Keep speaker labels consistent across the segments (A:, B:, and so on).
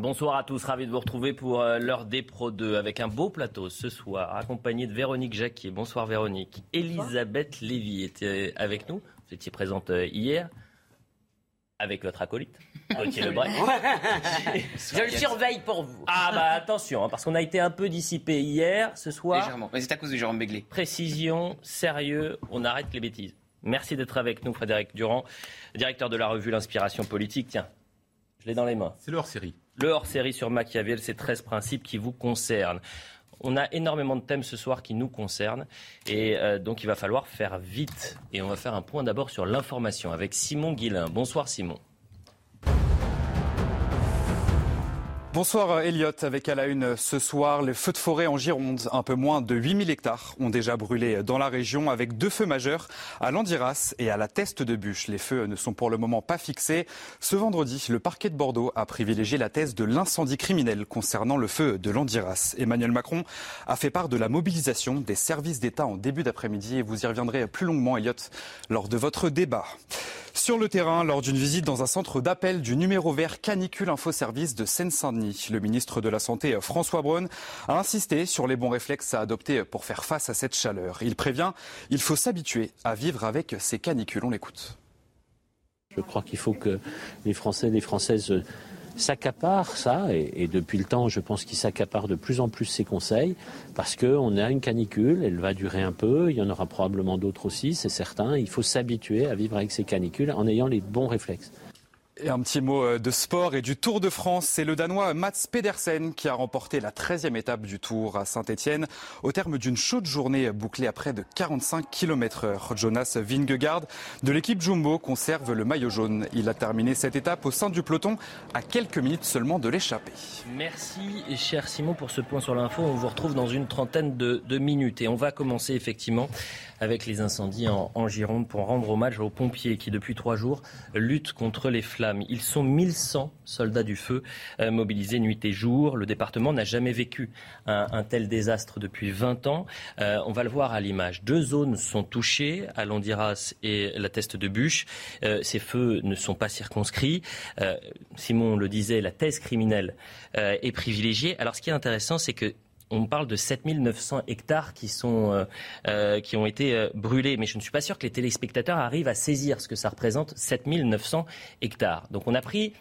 A: Bonsoir à tous, ravi de vous retrouver pour euh, l'heure des Pro 2 avec un beau plateau ce soir, accompagné de Véronique Jacquier. Bonsoir Véronique. Elisabeth Lévy était avec nous. Vous étiez présente euh, hier avec votre acolyte, Gauthier Lebray.
B: Je le surveille pour vous.
A: Ah bah attention, hein, parce qu'on a été un peu dissipé hier, ce soir.
B: Légèrement. Mais c'est à cause de Jérôme Béglé.
A: Précision, sérieux, on arrête les bêtises. Merci d'être avec nous, Frédéric Durand, directeur de la revue L'Inspiration Politique. Tiens, je l'ai dans les mains.
C: C'est le hors-série.
A: Le hors-série sur Machiavel, ces 13 principes qui vous concernent. On a énormément de thèmes ce soir qui nous concernent et euh, donc il va falloir faire vite. Et on va faire un point d'abord sur l'information avec Simon Guillain. Bonsoir Simon.
D: Bonsoir Elliot, avec à la une ce soir les feux de forêt en Gironde. Un peu moins de 8000 hectares ont déjà brûlé dans la région avec deux feux majeurs à Landiras et à la Teste de Bûche. Les feux ne sont pour le moment pas fixés. Ce vendredi, le parquet de Bordeaux a privilégié la thèse de l'incendie criminel concernant le feu de Landiras. Emmanuel Macron a fait part de la mobilisation des services d'État en début d'après-midi et vous y reviendrez plus longuement Elliot lors de votre débat. Sur le terrain, lors d'une visite dans un centre d'appel du numéro vert Canicule Info Service de Seine-Saint-Denis, le ministre de la Santé François Braun a insisté sur les bons réflexes à adopter pour faire face à cette chaleur. Il prévient, il faut s'habituer à vivre avec ces canicules. On l'écoute.
E: Je crois qu'il faut que les Français et les Françaises s'accaparent ça, et, depuis le temps, je pense qu'ils s'accaparent de plus en plus ces conseils, parce qu'on a une canicule, elle va durer un peu, il y en aura probablement d'autres aussi, c'est certain. Il faut s'habituer à vivre avec ces canicules en ayant les bons réflexes.
D: Un petit mot euh, de sport et du Tour de France. C'est le Danois Mats Pedersen qui a remporté la 13e étape du Tour à Saint-Etienne au terme d'une chaude journée bouclée à près de 45 km heure. Jonas Vingegaard de l'équipe Jumbo conserve le maillot jaune. Il a terminé cette étape au sein du peloton à quelques minutes seulement de l'échapper.
A: Merci, cher Simon, pour ce point sur l'info. On vous retrouve dans une trentaine de minutes et on va commencer effectivement avec les incendies en, Gironde pour rendre hommage aux pompiers qui, depuis trois jours, luttent contre les flammes. Ils sont 1100 soldats du feu euh, mobilisés nuit et jour. Le département n'a jamais vécu un, tel désastre depuis 20 ans. Euh, on va le voir à l'image. Deux zones sont touchées, à Landiras et la Teste de Bûche. Euh, ces feux ne sont pas circonscrits. Simon le disait, la thèse criminelle est privilégiée. Alors ce qui est intéressant, c'est que on parle de 7900 hectares qui, sont, euh, euh, qui ont été euh, brûlés. Mais je ne suis pas sûr que les téléspectateurs arrivent à saisir ce que ça représente, 7900 hectares. Donc on a pris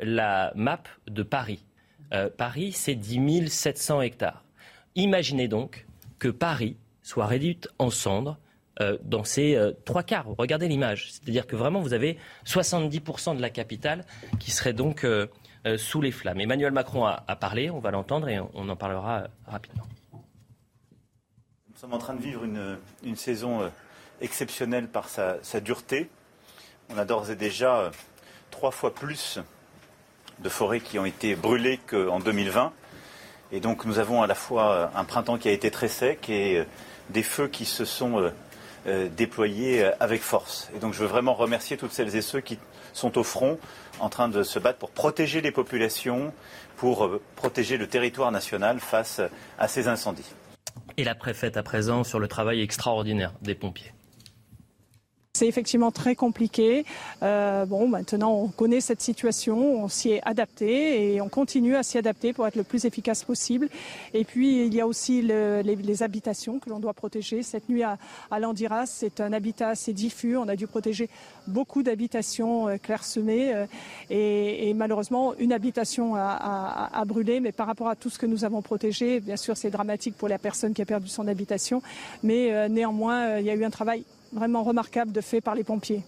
A: la map de Paris. Paris, c'est 10 700 hectares. Imaginez donc que Paris soit réduite en cendres dans ces trois quarts. Regardez l'image. C'est-à-dire que vraiment, vous avez 70% de la capitale qui serait donc sous les flammes. Emmanuel Macron a, parlé, on va l'entendre et on, en parlera euh, rapidement.
F: Nous sommes en train de vivre une, saison euh, exceptionnelle par sa, dureté. On a d'ores et déjà euh, trois fois plus de forêts qui ont été brûlées qu'en 2020. Et donc nous avons à la fois un printemps qui a été très sec et des feux qui se sont euh, déployés avec force. Et donc je veux vraiment remercier toutes celles et ceux qui sont au front en train de se battre pour protéger les populations, pour euh, protéger le territoire national face à ces incendies.
A: Et la préfète à présent sur le travail extraordinaire des pompiers.
G: C'est effectivement très compliqué. Euh, bon, maintenant, on connaît cette situation, on s'y est adapté et on continue à s'y adapter pour être le plus efficace possible. Et puis, il y a aussi le, les, habitations que l'on doit protéger. Cette nuit à, Landiras, c'est un habitat assez diffus. On a dû protéger beaucoup d'habitations euh, clairsemées euh, et, malheureusement, une habitation a, brûlé. Mais par rapport à tout ce que nous avons protégé, bien sûr, c'est dramatique pour la personne qui a perdu son habitation. Mais néanmoins, il y a eu un travail vraiment remarquable de fait par les pompiers.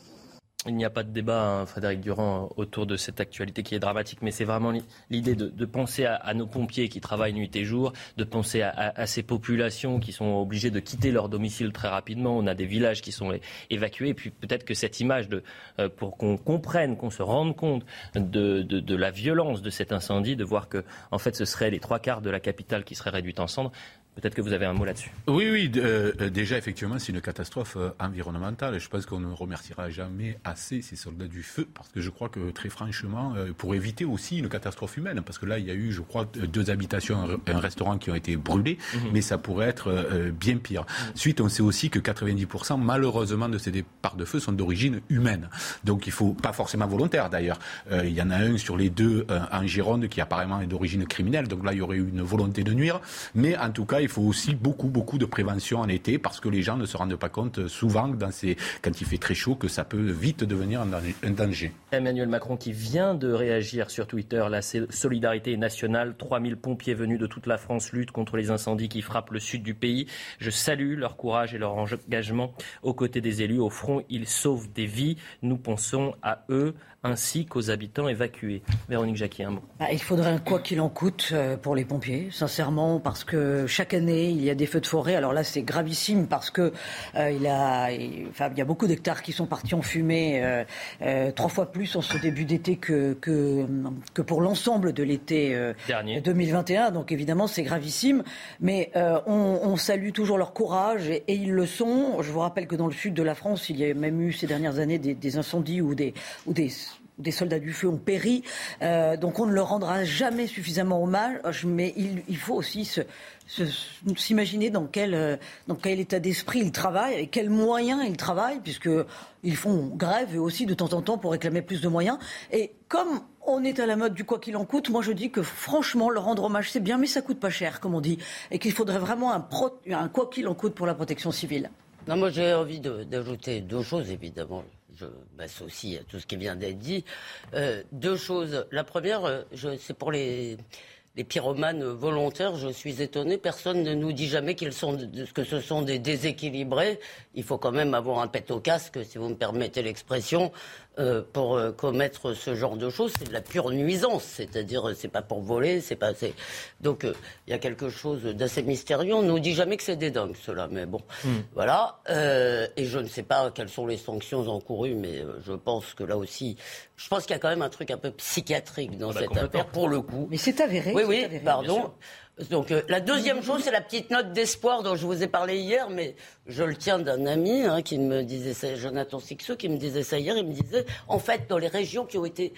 A: il n'y a pas de débat, hein, Frédéric Durand, autour de cette actualité qui est dramatique, mais c'est vraiment l'idée de, penser à, nos pompiers qui travaillent nuit et jour, de penser à, ces populations qui sont obligées de quitter leur domicile très rapidement. On a des villages qui sont évacués, et puis peut-être que cette image, euh, pour qu'on comprenne, qu'on se rende compte de, de, la violence de cet incendie, de voir que, en fait, ce serait les trois quarts de la capitale qui seraient réduite en cendres, Peut-être que vous avez un mot là-dessus.
C: Oui, oui. Euh, euh, déjà, effectivement, c'est une catastrophe euh, environnementale. Je pense qu'on ne remerciera jamais assez ces soldats du feu, parce que je crois que très franchement, pour éviter aussi une catastrophe humaine, parce que là, il y a eu, je crois, deux habitations, un restaurant qui ont été brûlés, mhm. mais ça pourrait être bien pire. Suite, on sait aussi que 90%, malheureusement, de ces départs de feu sont d'origine humaine. Donc, il faut pas forcément volontaire, d'ailleurs. il y en a un sur les deux en Gironde qui apparemment est d'origine criminelle. Donc là, il y aurait eu une volonté de nuire. Mais en tout cas, il faut aussi beaucoup, beaucoup de prévention en été parce que les gens ne se rendent pas compte euh, souvent dans ces, quand il fait très chaud que ça peut vite devenir un danger.
A: Emmanuel Macron qui vient de réagir sur Twitter, la solidarité nationale, 3000 pompiers venus de toute la France luttent contre les incendies qui frappent le sud du pays. Je salue leur courage et leur engagement aux côtés des élus. Au front, ils sauvent des vies. Nous pensons à eux ainsi qu'aux habitants évacués. Véronique Jacquier, un mot.
H: Bah, il faudrait un quoi qu'il en coûte euh, pour les pompiers, sincèrement, parce que chaque année, il y a des feux de forêt. Alors là, c'est gravissime parce que euh, il, a, enfin, il y a beaucoup d'hectares qui sont partis en fumée, euh, trois fois plus en ce début d'été que, que, que, pour l'ensemble de l'été 2021. Donc évidemment, c'est gravissime. Mais on, on, salue toujours leur courage et, ils le sont. Je vous rappelle que dans le sud de la France, il y a même eu ces dernières années des, des incendies ou des, ou des des soldats du feu ont péri. Euh, donc on ne leur rendra jamais suffisamment hommage, mais il, faut aussi s'imaginer dans quel, euh, dans quel état d'esprit ils travaillent et quels moyens ils travaillent, puisqu'ils font grève et aussi de temps en temps pour réclamer plus de moyens. Et comme on est à la mode du quoi qu'il en coûte, moi je dis que franchement, leur rendre hommage c'est bien, mais ça coûte pas cher, comme on dit, et qu'il faudrait vraiment un, un quoi qu'il en coûte pour la protection civile.
B: Non, moi j'ai envie d'ajouter deux choses, évidemment je m'associe à tout ce qui vient d'être dit. Euh, deux choses. La première, euh, c'est pour les, pyromanes volontaires, je suis étonné. Personne ne nous dit jamais qu'ils sont, que ce sont des déséquilibrés. Il faut quand même avoir un pet au casque, si vous me permettez l'expression, euh, pour euh, commettre ce genre de choses, c'est de la pure nuisance. C'est-à-dire, euh, c'est pas pour voler, c'est pas. Donc, il y a quelque chose d'assez mystérieux. On nous dit jamais que c'est des dingues, cela. Mais bon, hmm. voilà. et je ne sais pas quelles sont les sanctions encourues, mais je pense que là aussi, je pense qu'il y a quand même un truc un peu psychiatrique dans ah bah, cette affaire, pour le coup.
H: Mais c'est avéré.
B: Oui, oui, pardon. Donc euh, la deuxième chose, c'est la petite note d'espoir dont je vous ai parlé hier, mais je le tiens d'un ami hein, qui me disait ça, Jonathan Sixou, qui me disait ça hier. Il me disait, en fait, dans les régions qui ont été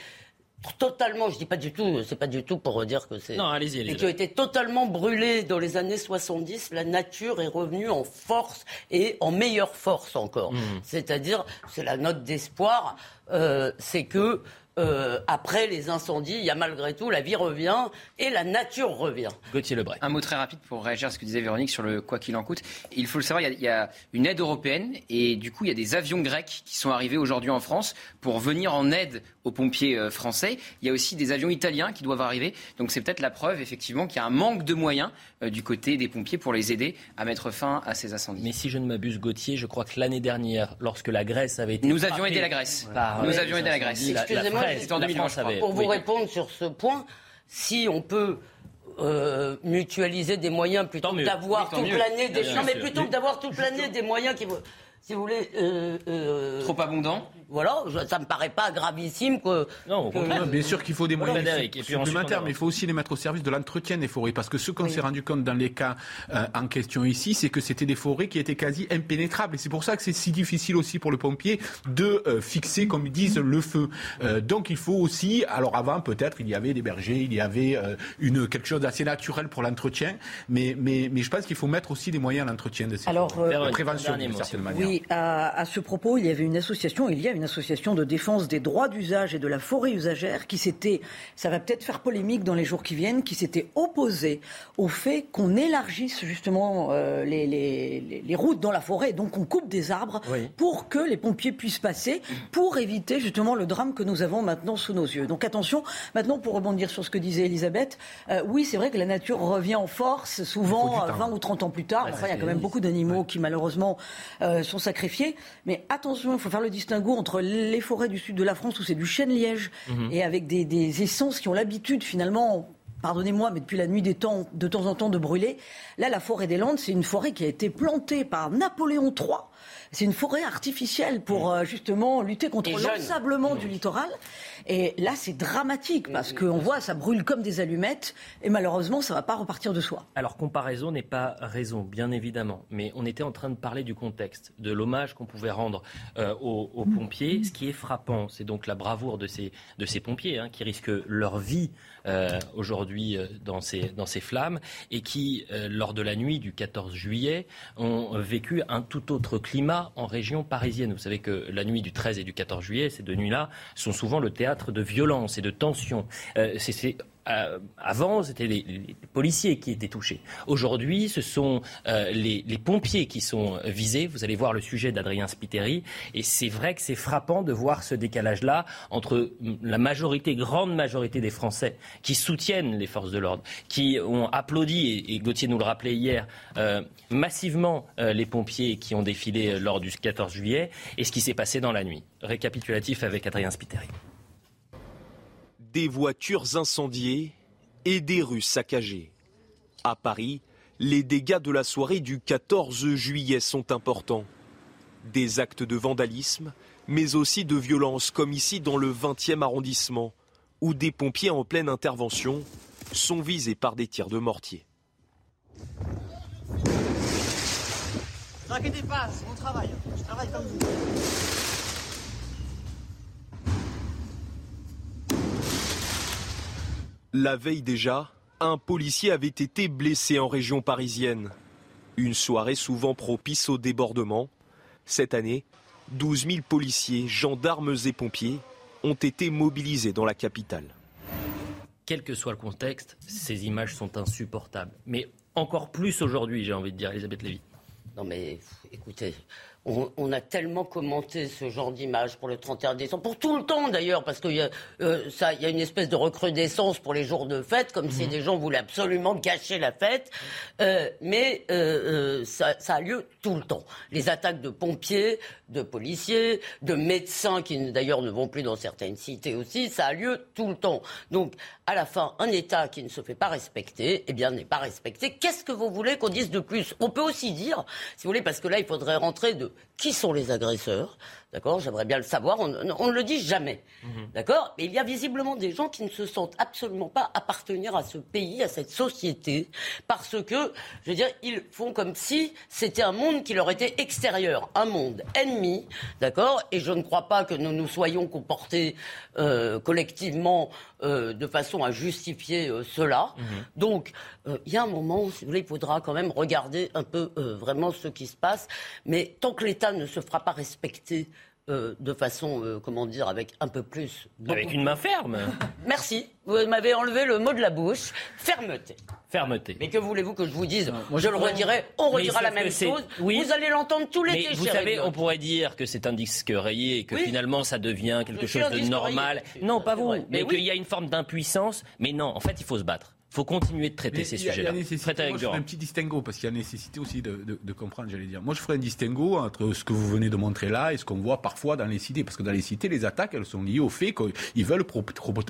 B: totalement, je dis pas du tout, c'est pas du tout pour dire que c'est.
A: Non, allez-y, allez
B: qui ont été totalement brûlées dans les années 70, la nature est revenue en force et en meilleure force encore. Mmh. C'est-à-dire, c'est la note d'espoir, euh, c'est que euh, après les incendies, il y a malgré tout, la vie revient et la nature revient.
A: Gauthier Lebray.
I: Un mot très rapide pour réagir à ce que disait Véronique sur le quoi qu'il en coûte. Il faut le savoir, il y, a, une aide européenne et du coup, il y a des avions grecs qui sont arrivés aujourd'hui en France pour venir en aide aux pompiers euh, français. Il y a aussi des avions italiens qui doivent arriver. Donc c'est peut-être la preuve, effectivement, qu'il y a un manque de moyens euh, du côté des pompiers pour les aider à mettre fin à ces incendies.
A: Mais si je ne m'abuse, Gauthier, je crois que l'année dernière, lorsque la Grèce avait été.
I: Nous avions aidé la Grèce. Nous avions aidé la Grèce.
B: Excusez-moi, pour vous répondre sur ce point, si on peut euh, mutualiser des moyens plutôt que d'avoir toute l'année des mais plutôt que d'avoir toute l'année des moyens qui si vous voulez
I: euh, trop abondants
B: voilà, ça me paraît pas gravissime que.
C: Non, bien sûr qu'il faut des moyens supplémentaires, mais il faut aussi les mettre au service de l'entretien des forêts. Parce que ce qu'on s'est rendu compte dans les cas euh, en question ici, c'est que c'était des forêts qui étaient quasi impénétrables. Et c'est pour ça que c'est si difficile aussi pour le pompier de euh, fixer, comme ils disent, le feu. Euh, donc il faut aussi, alors avant peut-être il y avait des bergers, il y avait une quelque chose d'assez naturel pour l'entretien, mais, mais, mais je pense qu'il faut mettre aussi des moyens à l'entretien de ces
H: alors,
C: forêts, prévention d'une
H: certaine manière. Oui, à, à, ce propos, il y avait une association, il y a une une association de défense des droits d'usage et de la forêt usagère qui s'était, ça va peut-être faire polémique dans les jours qui viennent, qui s'était opposée au fait qu'on élargisse justement euh, les, les, les, routes dans la forêt, donc on coupe des arbres pour que les pompiers puissent passer, pour éviter justement le drame que nous avons maintenant sous nos yeux. Donc attention, maintenant pour rebondir sur ce que disait Elisabeth, euh, oui c'est vrai que la nature revient en force, souvent 20 ou 30 ans plus tard, enfin il y a quand même beaucoup d'animaux qui malheureusement euh, sont sacrifiés, mais attention, il faut faire le distinguo entre entre les forêts du sud de la France où c'est du chêne-liège mhm. et avec des, des essences qui ont l'habitude finalement pardonnez-moi, mais depuis la nuit des temps, de temps en temps, de brûler. Là, la forêt des Landes, c'est une forêt qui a été plantée par Napoléon III c'est une forêt artificielle pour euh, justement lutter contre l'ensablement du littoral. Et là, c'est dramatique parce qu'on voit, ça brûle comme des allumettes et malheureusement, ça ne va pas repartir de soi.
A: Alors, comparaison n'est pas raison, bien évidemment. Mais on était en train de parler du contexte, de l'hommage qu'on pouvait rendre euh, aux, pompiers. Ce qui est frappant, c'est donc la bravoure de ces, de ces pompiers hein, qui risquent leur vie euh, aujourd'hui dans, ces, dans ces flammes et qui, lors de la nuit du 14 juillet, ont vécu un tout autre climat en région parisienne. Vous savez que la nuit du 13 et du 14 juillet, ces deux nuits-là sont souvent le théâtre de violence et de tensions. Euh, c'est euh, avant, c'était les, policiers qui étaient touchés. Aujourd'hui, ce sont euh, les, pompiers qui sont visés. Vous allez voir le sujet d'Adrien Spiteri. Et c'est vrai que c'est frappant de voir ce décalage-là entre la majorité, grande majorité des Français qui soutiennent les forces de l'ordre, qui ont applaudi, et, Gauthier nous le rappelait hier, massivement les pompiers qui ont défilé lors du 14 juillet, et ce qui s'est passé dans la nuit. Récapitulatif avec Adrien Spiteri
J: des voitures incendiées et des rues saccagées. À Paris, les dégâts de la soirée du 14 juillet sont importants. Des actes de vandalisme, mais aussi de violence comme ici dans le 20e arrondissement, où des pompiers en pleine intervention sont visés par des tirs de mortier.
K: Ne pas, c'est travail. Je travaille comme vous.
J: La veille déjà, un policier avait été blessé en région parisienne. Une soirée souvent propice au débordement. Cette année, 12 000 policiers, gendarmes et pompiers ont été mobilisés dans la capitale.
A: Quel que soit le contexte, ces images sont insupportables. Mais encore plus aujourd'hui, j'ai envie de dire, Elisabeth Lévy.
B: Non mais écoutez, on, a tellement commenté ce genre d'image pour le 31 décembre, pour tout le temps d'ailleurs, parce qu'il y, a, euh, y a une espèce de recrudescence pour les jours de fête, comme si mhm. des gens voulaient absolument gâcher la fête. Euh, mais euh, ça, ça, a lieu tout le temps. Les attaques de pompiers, de policiers, de médecins qui d'ailleurs ne vont plus dans certaines cités aussi, ça a lieu tout le temps. Donc à la fin, un État qui ne se fait pas respecter, eh bien n'est pas respecté. Qu'est-ce que vous voulez qu'on dise de plus? On peut aussi dire, si vous voulez, parce que là il faudrait rentrer de qui sont les agresseurs D'accord J'aimerais bien le savoir. On, ne le dit jamais. Mhm. D'accord Mais il y a visiblement des gens qui ne se sentent absolument pas appartenir à ce pays, à cette société, parce que, je veux dire, ils font comme si c'était un monde qui leur était extérieur, un monde ennemi. D'accord Et je ne crois pas que nous nous soyons comportés euh, collectivement euh, de façon à justifier euh, cela. Mhm. Donc, il y a un moment où, si vous voulez, il faudra quand même regarder un peu vraiment ce qui se passe. Mais tant que l'État ne se fera pas respecter, euh, de façon, euh, comment dire, avec un peu plus.
A: Avec une main ferme.
B: Merci. Vous m'avez enlevé le mot de la bouche. Fermeté.
A: Fermeté.
B: Mais que voulez-vous que je vous dise Moi, Je le redirai, on redira la même chose. Vous allez l'entendre tous les
A: Mais vous savez, on pourrait dire que c'est un disque rayé et que finalement ça devient quelque chose de normal. Non, pas vous. Mais, qu'il y a une forme d'impuissance. Mais non, en fait, il faut se battre. Il faut continuer de traiter ces sujets-là.
C: Je ferai un petit distinguo parce qu'il y a nécessité aussi de, de, de comprendre, j'allais dire. Moi, je ferai un distinguo entre ce que vous venez de montrer là et ce qu'on voit parfois dans les cités. Parce que dans les cités, les attaques, elles sont liées au fait qu'ils veulent pro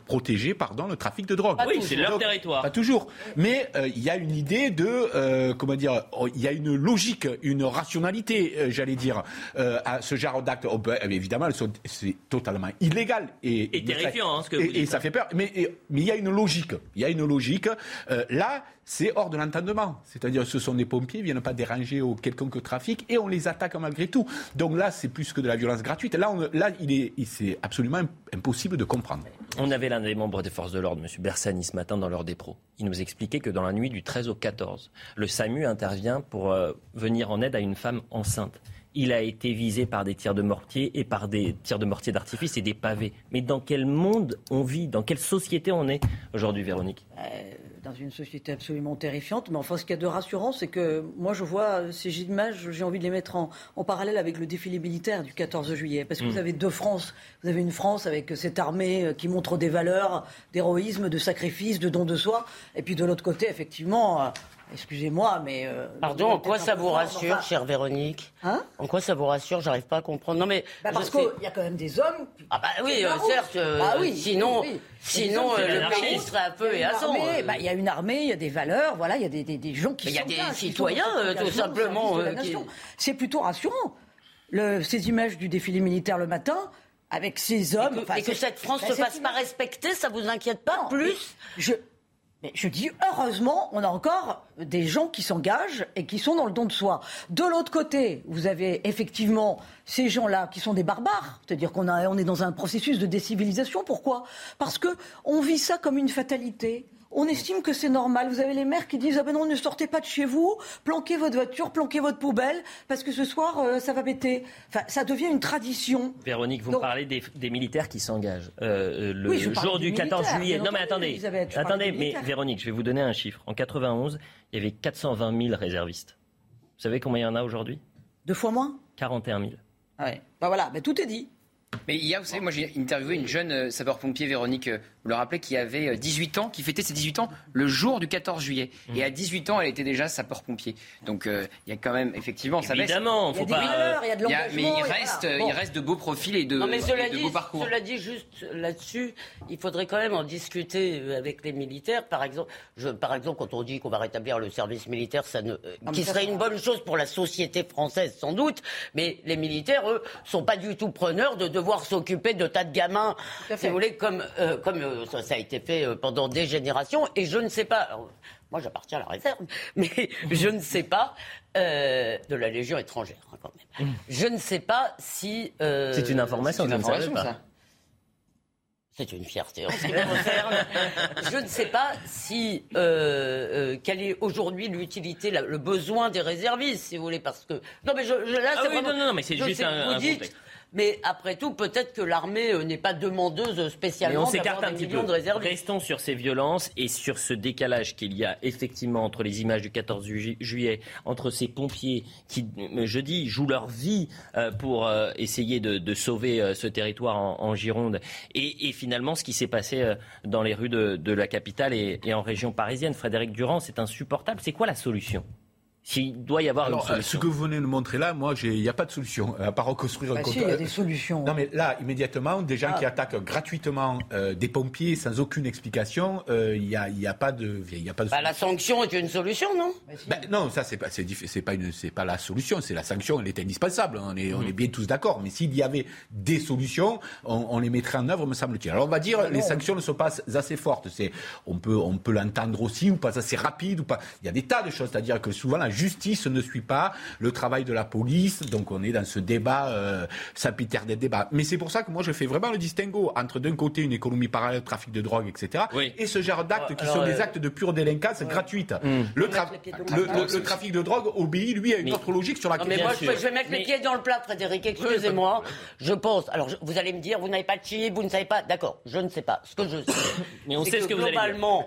C: protéger pardon, le trafic de drogue.
A: oui, c'est leur territoire.
C: Pas toujours. Mais euh, il y a une idée de, euh, comment dire, oh, il y a une logique, une rationalité, euh, j'allais dire, à ce genre d'actes. Oh, ben, évidemment, c'est totalement illégal.
A: Et, et terrifiant, hein, ce que
C: vous
A: et,
C: et ça fait peur. Mais, mais il y a une logique. Il y a une logique. Euh, là, c'est hors de l'entendement. C'est-à-dire ce sont des pompiers, ils ne viennent pas déranger au quelconque trafic et on les attaque malgré tout. Donc là, c'est plus que de la violence gratuite. Là, là il est, c'est absolument impossible de comprendre.
A: On avait l'un des membres des forces de l'ordre, M. Bersani, ce matin dans l'heure des pros. Il nous expliquait que dans la nuit du 13 au 14, le SAMU intervient pour euh, venir en aide à une femme enceinte il a été visé par des tirs de mortier et par des tirs de mortier d'artifice et des pavés. Mais dans quel monde on vit? Dans quelle société on est aujourd'hui, Véronique? Euh,
H: Dans une société absolument terrifiante. Mais enfin, ce qu'il y a de rassurant, c'est que moi, je vois ces images, j'ai envie de les mettre en, parallèle avec le défilé militaire du 14 juillet. Parce que vous mm. avez deux France. Vous avez une France avec cette armée euh, qui montre des valeurs d'héroïsme, de sacrifice, de don de soi. Et puis de l'autre côté, effectivement, euh, Excusez-moi, mais.
B: Euh, Pardon, en quoi ça vous rassure, chère Véronique?
H: Hein?
B: En quoi ça vous rassure? J'arrive pas à comprendre. Non, mais.
H: Bah, parce qu'il y a quand même des hommes.
B: Ah, bah oui, euh, certes.
H: Ah oui,
B: sinon, sinon le pays serait un peu et à.
H: Bah, il y a une armée, il y a des valeurs, voilà, il y a des, des, des gens qui
B: Il y a des citoyens, tout simplement.
H: C'est plutôt rassurant. Le, ces images du défilé militaire le matin, avec ces hommes.
B: Et que, cette France ne se fasse pas respecter, ça vous inquiète pas plus?
H: je, mais je dis heureusement, on a encore des gens qui s'engagent et qui sont dans le don de soi. De l'autre côté, vous avez effectivement ces gens-là qui sont des barbares, c'est-à-dire qu'on on est dans un processus de décivilisation. Pourquoi? Parce que on vit ça comme une fatalité on estime que c'est normal. Vous avez les maires qui disent ah ben non, ne sortez pas de chez vous, planquez votre voiture, planquez votre poubelle, parce que ce soir euh, ça va péter. Enfin, ça devient une tradition.
A: Véronique, vous parlez des, militaires qui s'engagent. Euh, euh, le jour du 14 juillet. Non mais attendez, attendez, mais Véronique, je vais vous donner un chiffre. En 91, il y avait 420 000 réservistes. Vous savez combien il y en a aujourd'hui?
H: Deux fois moins?
A: 41 000.
H: Ah ouais. Bah voilà, bah tout est dit.
I: Mais il y a, vous savez, moi j'ai interviewé une jeune sapeur-pompier, Véronique, vous le rappelez, qui avait 18 euh, ans, qui fêtait ses 18 ans le jour du 14 juillet. Mmh. Et à 18 ans, elle était déjà sapeur-pompier. Donc il y a quand même, effectivement, ça
A: Évidemment, faut pas.
H: Il y a de
I: Mais il reste, il reste de beaux profils et de, non, mais cela
B: dit,
I: beaux parcours.
B: Cela dit, juste là-dessus, il faudrait quand même en discuter avec les militaires. Par exemple, je, par exemple quand on dit qu'on va rétablir le service militaire, ça ne, qui serait une bonne chose pour la société française, sans doute. Mais les militaires, eux, sont pas du tout preneurs de devoir s'occuper de tas de gamins, si vous voulez, comme, euh, comme euh, ça, a été fait euh, pendant des générations. Et je ne sais pas. moi, j'appartiens à la réserve, mais je ne sais pas de la Légion étrangère hein, quand même. Mmh. Je ne sais pas si.
A: c'est une information,
I: une information ça.
B: C'est une fierté en ce qui me concerne. Je ne sais pas si euh, quelle est aujourd'hui l'utilité, le besoin des réservistes, si vous voulez, parce que non mais je, là
A: ah oui, non, non, mais c'est juste un, un contexte.
B: Mais après tout, peut-être que l'armée euh, n'est pas demandeuse spécialement d'avoir des millions de réservistes.
A: Restons sur ces violences et sur ce décalage qu'il y a effectivement entre les images du 14 juillet, entre ces pompiers qui, euh, je dis, jouent leur vie euh, pour essayer de, sauver ce territoire en, Gironde, et, finalement ce qui s'est passé dans les rues de, la capitale et en région parisienne. Frédéric Durand, c'est insupportable. C'est quoi la solution? S'il doit y avoir une solution.
C: Ce que vous venez de montrer là, moi, il n'y a pas de solution, à part reconstruire
H: bah
C: un
H: si, il y a des solutions.
C: Non, mais là, immédiatement, des gens qui ah. attaquent gratuitement euh, des pompiers sans aucune explication, euh, il n'y a, y a, pas de. Y a pas de
B: bah, la sanction est une solution, non?
C: Bah, Non, ça, c'est pas, c'est, pas, une, pas la solution, c'est la sanction, elle est indispensable, on est, on est bien tous d'accord. Mais s'il y avait des solutions, on, les mettrait en œuvre, me semble-t-il. Alors, on va dire, bah les sanctions ne sont pas assez fortes. C'est, on peut, on peut l'entendre aussi, ou pas assez rapide, ou pas. Il y a des tas de choses, c'est-à-dire que souvent, la justice ne suit pas le travail de la police. Donc on est dans ce débat euh, des débats. Mais c'est pour ça que moi je fais vraiment le distinguo entre d'un côté une économie parallèle, trafic de drogue, etc. Et ce genre d'actes qui sont des euh, actes de pure délinquance gratuite. Hmm. Le, trafic de drogue obéit lui à une autre logique sur laquelle.
B: mais moi je, vais mettre les pieds dans le plat, Frédéric. Excusez-moi. Je pense. Alors vous allez me dire, vous n'avez pas de chip, vous ne savez pas. D'accord, je ne sais pas. Ce que je sais,
A: mais on sait ce que, vous allez dire.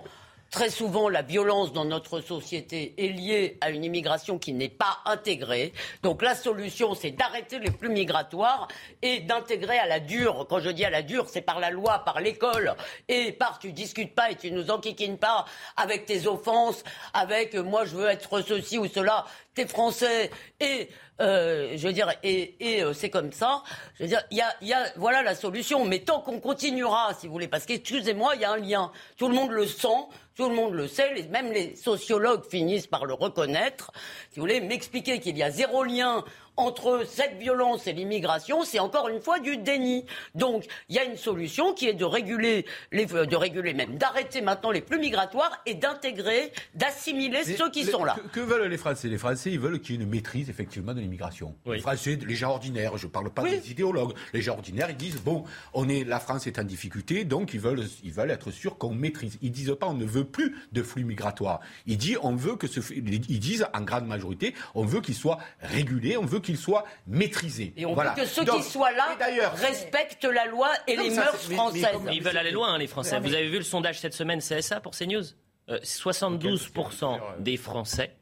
B: Très souvent, la violence dans notre société est liée à une immigration qui n'est pas intégrée. Donc la solution, c'est d'arrêter les flux migratoires et d'intégrer à la dure. Quand je dis à la dure, c'est par la loi, par l'école et par tu discutes pas et tu nous enquiquines pas avec tes offenses, avec moi je veux être ceci ou cela. T'es français et euh, je veux dire, et, et euh, c'est comme ça. Je veux dire, il y a, y a, voilà la solution. Mais tant qu'on continuera, si vous voulez, parce qu'excusez-moi, il y a un lien. Tout le monde le sent, tout le monde le sait. Même les sociologues finissent par le reconnaître. Si vous voulez m'expliquer qu'il y a zéro lien entre cette violence et l'immigration, c'est encore une fois du déni. Donc, il y a une solution qui est de réguler, les, euh, de réguler même, d'arrêter maintenant les flux migratoires et d'intégrer, d'assimiler ceux qui sont là.
C: Que, veulent les Français? Les Français, ils veulent qu'il y ait une maîtrise effectivement de l'immigration. Les Français, les gens ordinaires, je ne parle pas des idéologues. Les gens ordinaires, ils disent bon, on est, la France est en difficulté, donc ils veulent, ils veulent être sûrs qu'on maîtrise. Ils disent pas on ne veut plus de flux migratoires. Ils disent on veut que ce, ils disent en grande majorité, on veut qu'il soit régulé, on veut qu'il soit maîtrisé.
B: Et on veut que ceux qui soient là respectent la loi et les mœurs françaises.
A: ils veulent aller loin, hein, les Français. Vous avez vu le sondage cette semaine CSA pour CNews 72% euh, des Français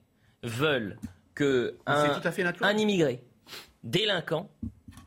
A: veulent que un, un immigré délinquant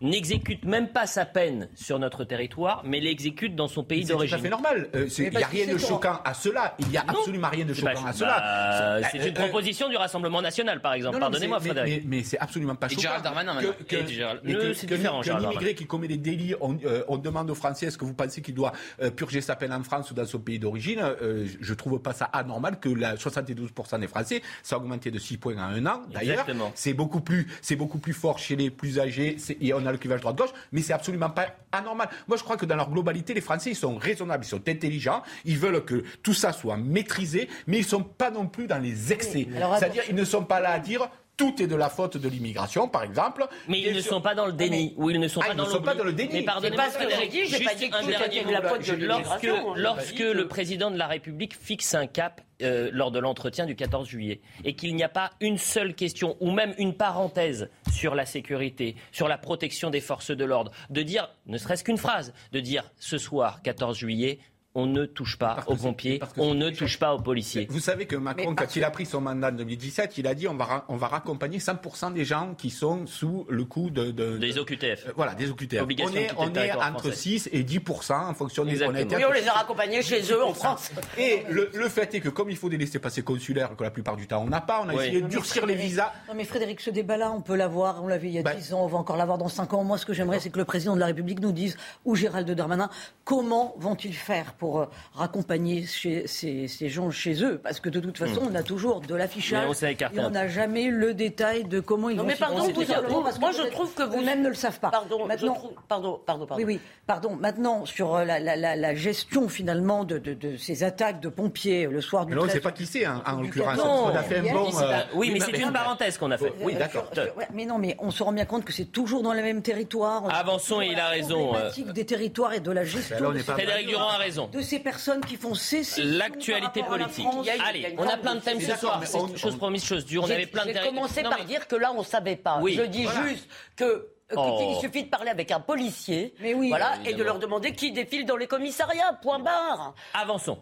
A: n'exécute même pas sa peine sur notre territoire, mais l'exécute dans son pays d'origine.
C: C'est tout à fait normal. Euh, il n'y a rien de choquant à cela. Il n'y a absolument rien de choquant à cela.
A: Bah, c'est une proposition du Rassemblement national, par exemple. Pardonnez-moi, Frédéric.
C: Mais, c'est absolument pas choquant.
I: Gérald Darmanin, que,
C: que, c'est différent. Qu'un immigré qui commet des délits, on, demande aux Français est-ce que vous pensez qu'il doit purger sa peine en France ou dans son pays d'origine Je ne trouve pas ça anormal que la 72% des Français, ça a augmenté de 6 points en un an. D'ailleurs, c'est beaucoup plus, c'est beaucoup plus fort chez les plus âgés. Et on a le clivage droite-gauche, mais c'est absolument pas anormal. Moi, je crois que dans leur globalité, les Français, ils sont raisonnables, ils sont intelligents, ils veulent que tout ça soit maîtrisé, mais ils ne sont pas non plus dans les excès. C'est-à-dire, ils ne sont pas là à dire tout est de la faute de l'immigration, par exemple.
A: Mais ils ne sont pas dans le déni. Ou ils ne sont,
C: ah,
A: pas, dans
C: sont pas dans le déni.
A: Mais pardonnez-moi, Frédéric, j'ai pas dit que tout était de la faute de l'immigration. Lorsque, lorsque le président de la République fixe un cap euh, lors de l'entretien du 14 juillet et qu'il n'y a pas une seule question ou même une parenthèse sur la sécurité, sur la protection des forces de l'ordre, de dire, ne serait-ce qu'une phrase, de dire ce soir, 14 juillet, on ne touche pas aux pompiers, on ne touche pas aux policiers.
C: Vous savez que Macron, quand il a pris son mandat en 2017, il a dit on va, on va raccompagner 100% des gens qui sont sous le coup de...
A: des OQTF.
C: Euh, voilà, des OQTF. on est, on est entre 6 et 10% en fonction des
B: honnêtetés. Oui, on les a raccompagnés chez eux en France.
C: Et le, fait est que comme il faut des laissés-passer consulaires, que la plupart du temps on n'a pas, on a essayé de durcir les visas.
H: Non mais Frédéric, ce débat-là, on peut l'avoir, on l'avait il y a 10 bah ans, on va encore l'avoir dans 5 ans. Moi, ce que j'aimerais, c'est que le président de la République nous dise, ou Gérald Darmanin, comment vont-ils faire pour euh, raccompagner accompagner ces, ces, gens chez eux, parce que de toute façon, hmm. on a toujours de l'affichage et on n'a jamais le détail de comment ils
B: non,
H: vont
B: mais pardon, tout simplement,
H: parce que moi je trouve que vous-même ne le savent pas.
B: Pardon, maintenant, pardon, pardon, pardon.
H: Oui, oui, pardon. Maintenant, sur euh, la, la, la, gestion finalement de, de, de, ces attaques de pompiers le soir du.
C: Mais on ne sait pas qui c'est, hein, en l'occurrence. On a fait un bon.
A: Euh, oui, mais c'est une parenthèse qu'on a fait.
C: Oui, d'accord.
H: Mais non, mais on se rend bien compte que c'est toujours dans le même territoire.
A: Avançons et il a raison.
H: Euh. des territoires et de la gestion.
A: Frédéric Durand a raison.
H: De ces personnes qui font cesser
A: l'actualité politique. Allez, on a plein de thèmes ce soir. Chose promise, chose due. On avait plein de
B: J'ai commencé par dire que là, on ne savait pas. Je dis juste que Écoutez, il oh. suffit de parler avec un policier, mais oui, voilà, et de leur demander qui défile dans les commissariats. Point barre.
A: Avançons.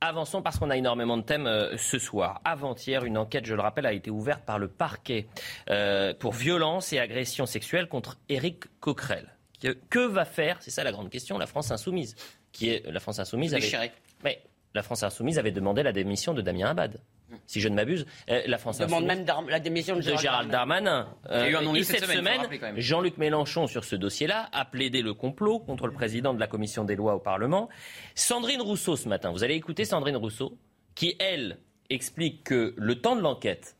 A: Avançons parce qu'on a énormément de thèmes euh, ce soir. Avant-hier, une enquête, je le rappelle, a été ouverte par le parquet euh, pour violence et agression sexuelle contre Éric Coquerel. Que, que va faire, c'est ça la grande question, la France insoumise, qui est la France insoumise
I: avec... Mais
A: la France Insoumise avait demandé la démission de Damien Abad. Si je ne m'abuse, euh, la France
B: demande même la démission de,
A: Gérald, Darmanin. Euh, et cette semaine, Jean-Luc Mélenchon, sur ce dossier-là, a plaidé le complot contre le président de la commission des lois au Parlement. Sandrine Rousseau, ce matin, vous allez écouter Sandrine Rousseau, qui, elle, explique que le temps de l'enquête,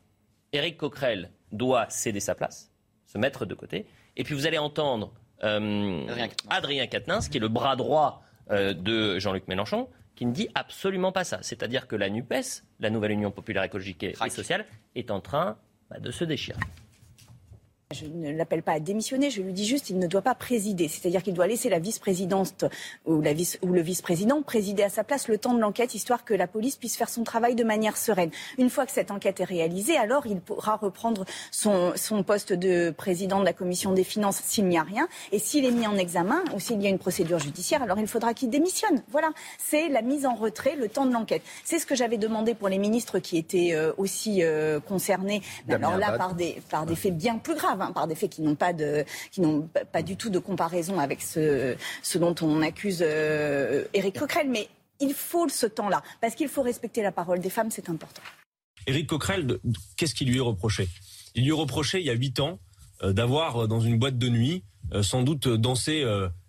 A: Éric Coquerel doit céder sa place, se mettre de côté. Et puis vous allez entendre euh, Adrien Quatennens, qui est le bras droit de Jean-Luc Mélenchon, qui ne dit absolument pas ça. C'est-à-dire que la NUPES, la nouvelle Union populaire écologique et sociale, est en train bah, de se déchirer.
L: Je ne l'appelle pas à démissionner, je lui dis juste qu'il ne doit pas présider. C'est-à-dire qu'il doit laisser la vice-présidente ou, ou le vice-président présider à sa place le temps de l'enquête, histoire que la police puisse faire son travail de manière sereine. Une fois que cette enquête est réalisée, alors il pourra reprendre son, son poste de président de la commission des finances s'il n'y a rien. Et s'il est mis en examen ou s'il y a une procédure judiciaire, alors il faudra qu'il démissionne. Voilà, c'est la mise en retrait, le temps de l'enquête. C'est ce que j'avais demandé pour les ministres qui étaient euh, aussi euh, concernés, alors là par des, par des faits bien plus graves. Hein, par des faits qui n'ont pas, de, qui n'ont pas du tout de comparaison avec ce, ce dont on accuse euh, Éric Coquerel. Mais il faut ce temps-là, parce qu'il faut respecter la parole des femmes, c'est important.
M: Éric Coquerel, qu'est-ce qui lui est reproché? Il lui reproché, il y a huit ans, euh, d'avoir, euh, dans une boîte de nuit, sans doute dansé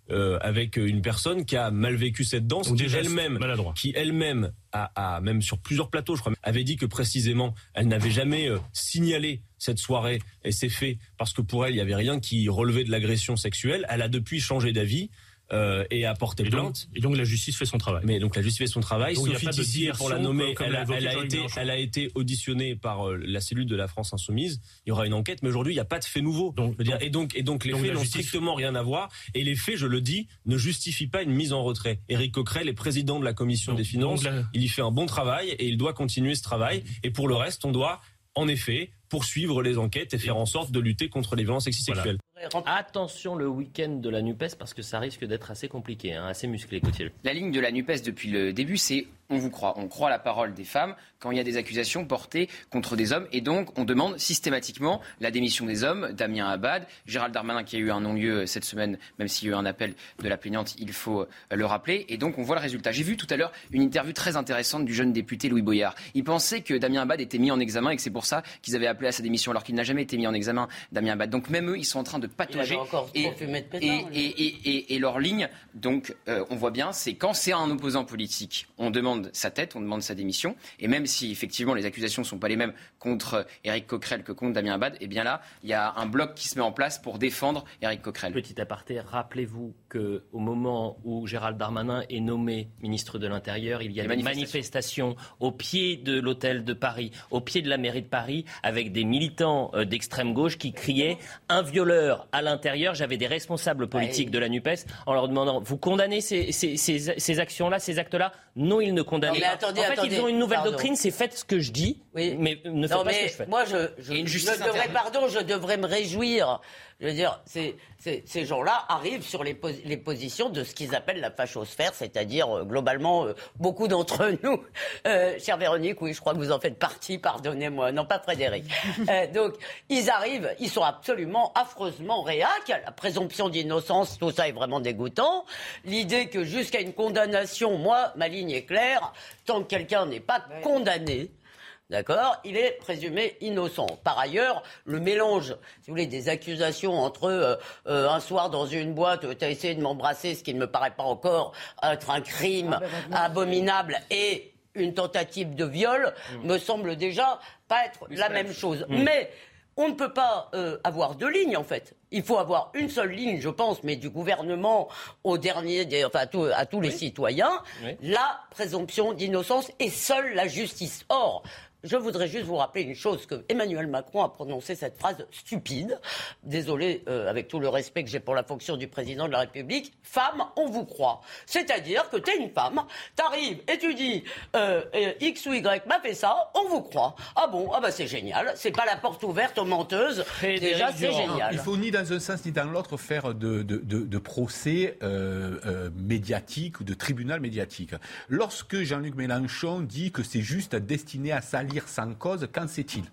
M: euh, avec une personne qui a mal vécu cette danse, qui elle-même, qui elle-même a, même sur plusieurs plateaux, je crois, avait dit que précisément elle n'avait jamais euh, signalé cette soirée et ces faits parce que pour elle il y avait rien qui relevait de l'agression sexuelle. Elle a depuis changé d'avis. Euh, et a porté plainte.
N: et donc la justice fait son travail.
M: Mais donc la justice fait son travail. Sophie Tissier, pour la nommer, elle, a, été, elle a été auditionnée par euh, la cellule de la France Insoumise. Il y aura une enquête, mais aujourd'hui il n'y a pas de fait nouveau. Donc, dire, et donc et donc les faits n'ont strictement rien à voir. Et les faits, je le dis, ne justifient pas une mise en retrait. Éric Coquerel est président de la commission des finances. Il y fait un bon travail et il doit continuer ce travail. Et pour le reste, on doit en effet poursuivre les enquêtes et faire en sorte de lutter contre les violences sexuelles.
A: Attention le week-end de la NUPES parce que ça risque d'être assez compliqué, hein, assez musclé, Gauthier.
I: La ligne de la NUPES depuis le début, c'est on vous croit. On croit la parole des femmes quand il y a des accusations portées contre des hommes. Et donc, on demande systématiquement la démission des hommes. Damien Abad, Gérald Darmanin qui a eu un non-lieu cette semaine, même s'il y a eu un appel de la plaignante, il faut le rappeler. Et donc, on voit le résultat. J'ai vu tout à l'heure une interview très intéressante du jeune député Louis Boyard. Il pensait que Damien Abad était mis en examen et que c'est pour ça qu'ils avaient appelé à sa démission, alors qu'il n'a jamais été mis en examen, Damien Abad. Donc, même eux, ils sont en train de patauger. Et, et, et, leur ligne, donc, euh, on voit bien, c'est quand c'est un opposant politique, on demande sa tête, on demande sa démission. Et même si effectivement les accusations ne sont pas les mêmes contre Éric Coquerel que contre Damien Abad, eh bien là, il y a un bloc qui se met en place pour défendre Éric Coquerel.
A: Petit aparté, rappelez-vous qu'au moment où Gérald Darmanin est nommé ministre de l'Intérieur, il y a des manifestations. au pied de l'hôtel de Paris, au pied de la mairie de Paris, avec des militants euh, d'extrême gauche qui criaient un violeur à l'intérieur. J'avais des responsables politiques de la NUPES en leur demandant Vous condamnez ces, ces actions-là, ces actes-là? Non, ils ne condamnent pas. en fait, ils ont une nouvelle doctrine, c'est faites ce que je dis, mais ne faites pas ce que je fais.
B: Moi, je, je, je devrais, pardon, je devrais me réjouir je veux dire, ces gens-là arrivent sur les, positions de ce qu'ils appellent la fachosphère, c'est-à-dire euh, globalement euh, beaucoup d'entre nous. Euh, chère Véronique, oui, je crois que vous en faites partie, pardonnez-moi, non pas Frédéric. donc, ils arrivent, ils sont absolument affreusement réac. La présomption d'innocence, tout ça est vraiment dégoûtant. L'idée que jusqu'à une condamnation, moi, ma ligne est claire, tant que quelqu'un n'est pas condamné, D'accord Il est présumé innocent. Par ailleurs, le mélange, si vous voulez, des accusations entre euh, euh, un soir dans une boîte, tu as essayé de m'embrasser, ce qui ne me paraît pas encore être un crime ah, ben, abominable, et une tentative de viol, mm. me semble déjà pas être la même chose. Mm. Mais on ne peut pas euh, avoir deux lignes, en fait. Il faut avoir une seule ligne, je pense, mais du gouvernement au dernier, enfin à, tous les citoyens, la présomption d'innocence et seule la justice. Or, je voudrais juste vous rappeler une chose que Emmanuel Macron a prononcé cette phrase stupide. Désolé, euh, avec tout le respect que j'ai pour la fonction du président de la République. Femme, on vous croit. C'est-à-dire que tu es une femme, tu arrives et tu dis euh, euh, X ou Y m'a fait ça, on vous croit. Ah bon, ah bah c'est génial. C'est pas la porte ouverte aux menteuses. Déjà, c'est génial.
C: Il faut ni dans un sens ni dans l'autre faire de, de, de, de procès médiatique ou de tribunal médiatique. Lorsque Jean-Luc Mélenchon dit que c'est juste destiné à salir sans cause, qu'en sait-il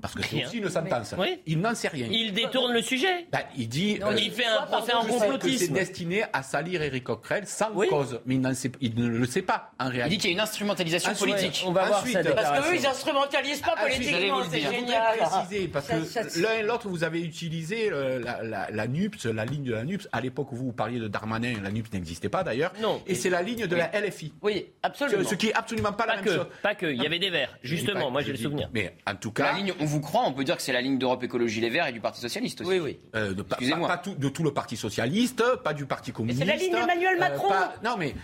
C: parce que c'est aussi une sentence. Il n'en sait rien.
A: Il détourne le sujet.
C: Ben, il dit.
A: Euh, il fait un procès en complotisme.
C: C'est destiné à salir Éric Coquerel sans cause. Mais il, sait, il, ne le sait pas, en réalité.
I: Il dit qu'il y a une instrumentalisation politique.
B: On va Ensuite, voir Parce qu'eux, ils n'instrumentalisent pas politiquement. C'est génial.
C: préciser, parce que l'un et l'autre, vous avez utilisé euh, la, la, NUPS, la ligne de la NUPS. À l'époque où vous parliez de Darmanin, la NUPS n'existait pas d'ailleurs. Non. Et c'est la ligne de la LFI.
B: Oui, absolument.
C: Ce, qui est absolument pas, la même chose.
A: Pas que. Il y avait des verts, justement. Moi, j'ai le souvenir.
C: Mais en tout cas.
I: On vous croit, on peut dire que c'est la ligne d'Europe Écologie Les Verts et du Parti Socialiste aussi.
B: Oui, oui.
C: Euh, Excusez-moi. Pas, de tout le Parti Socialiste, pas du Parti communiste.
B: C'est la ligne d'Emmanuel euh, Macron.
C: non, mais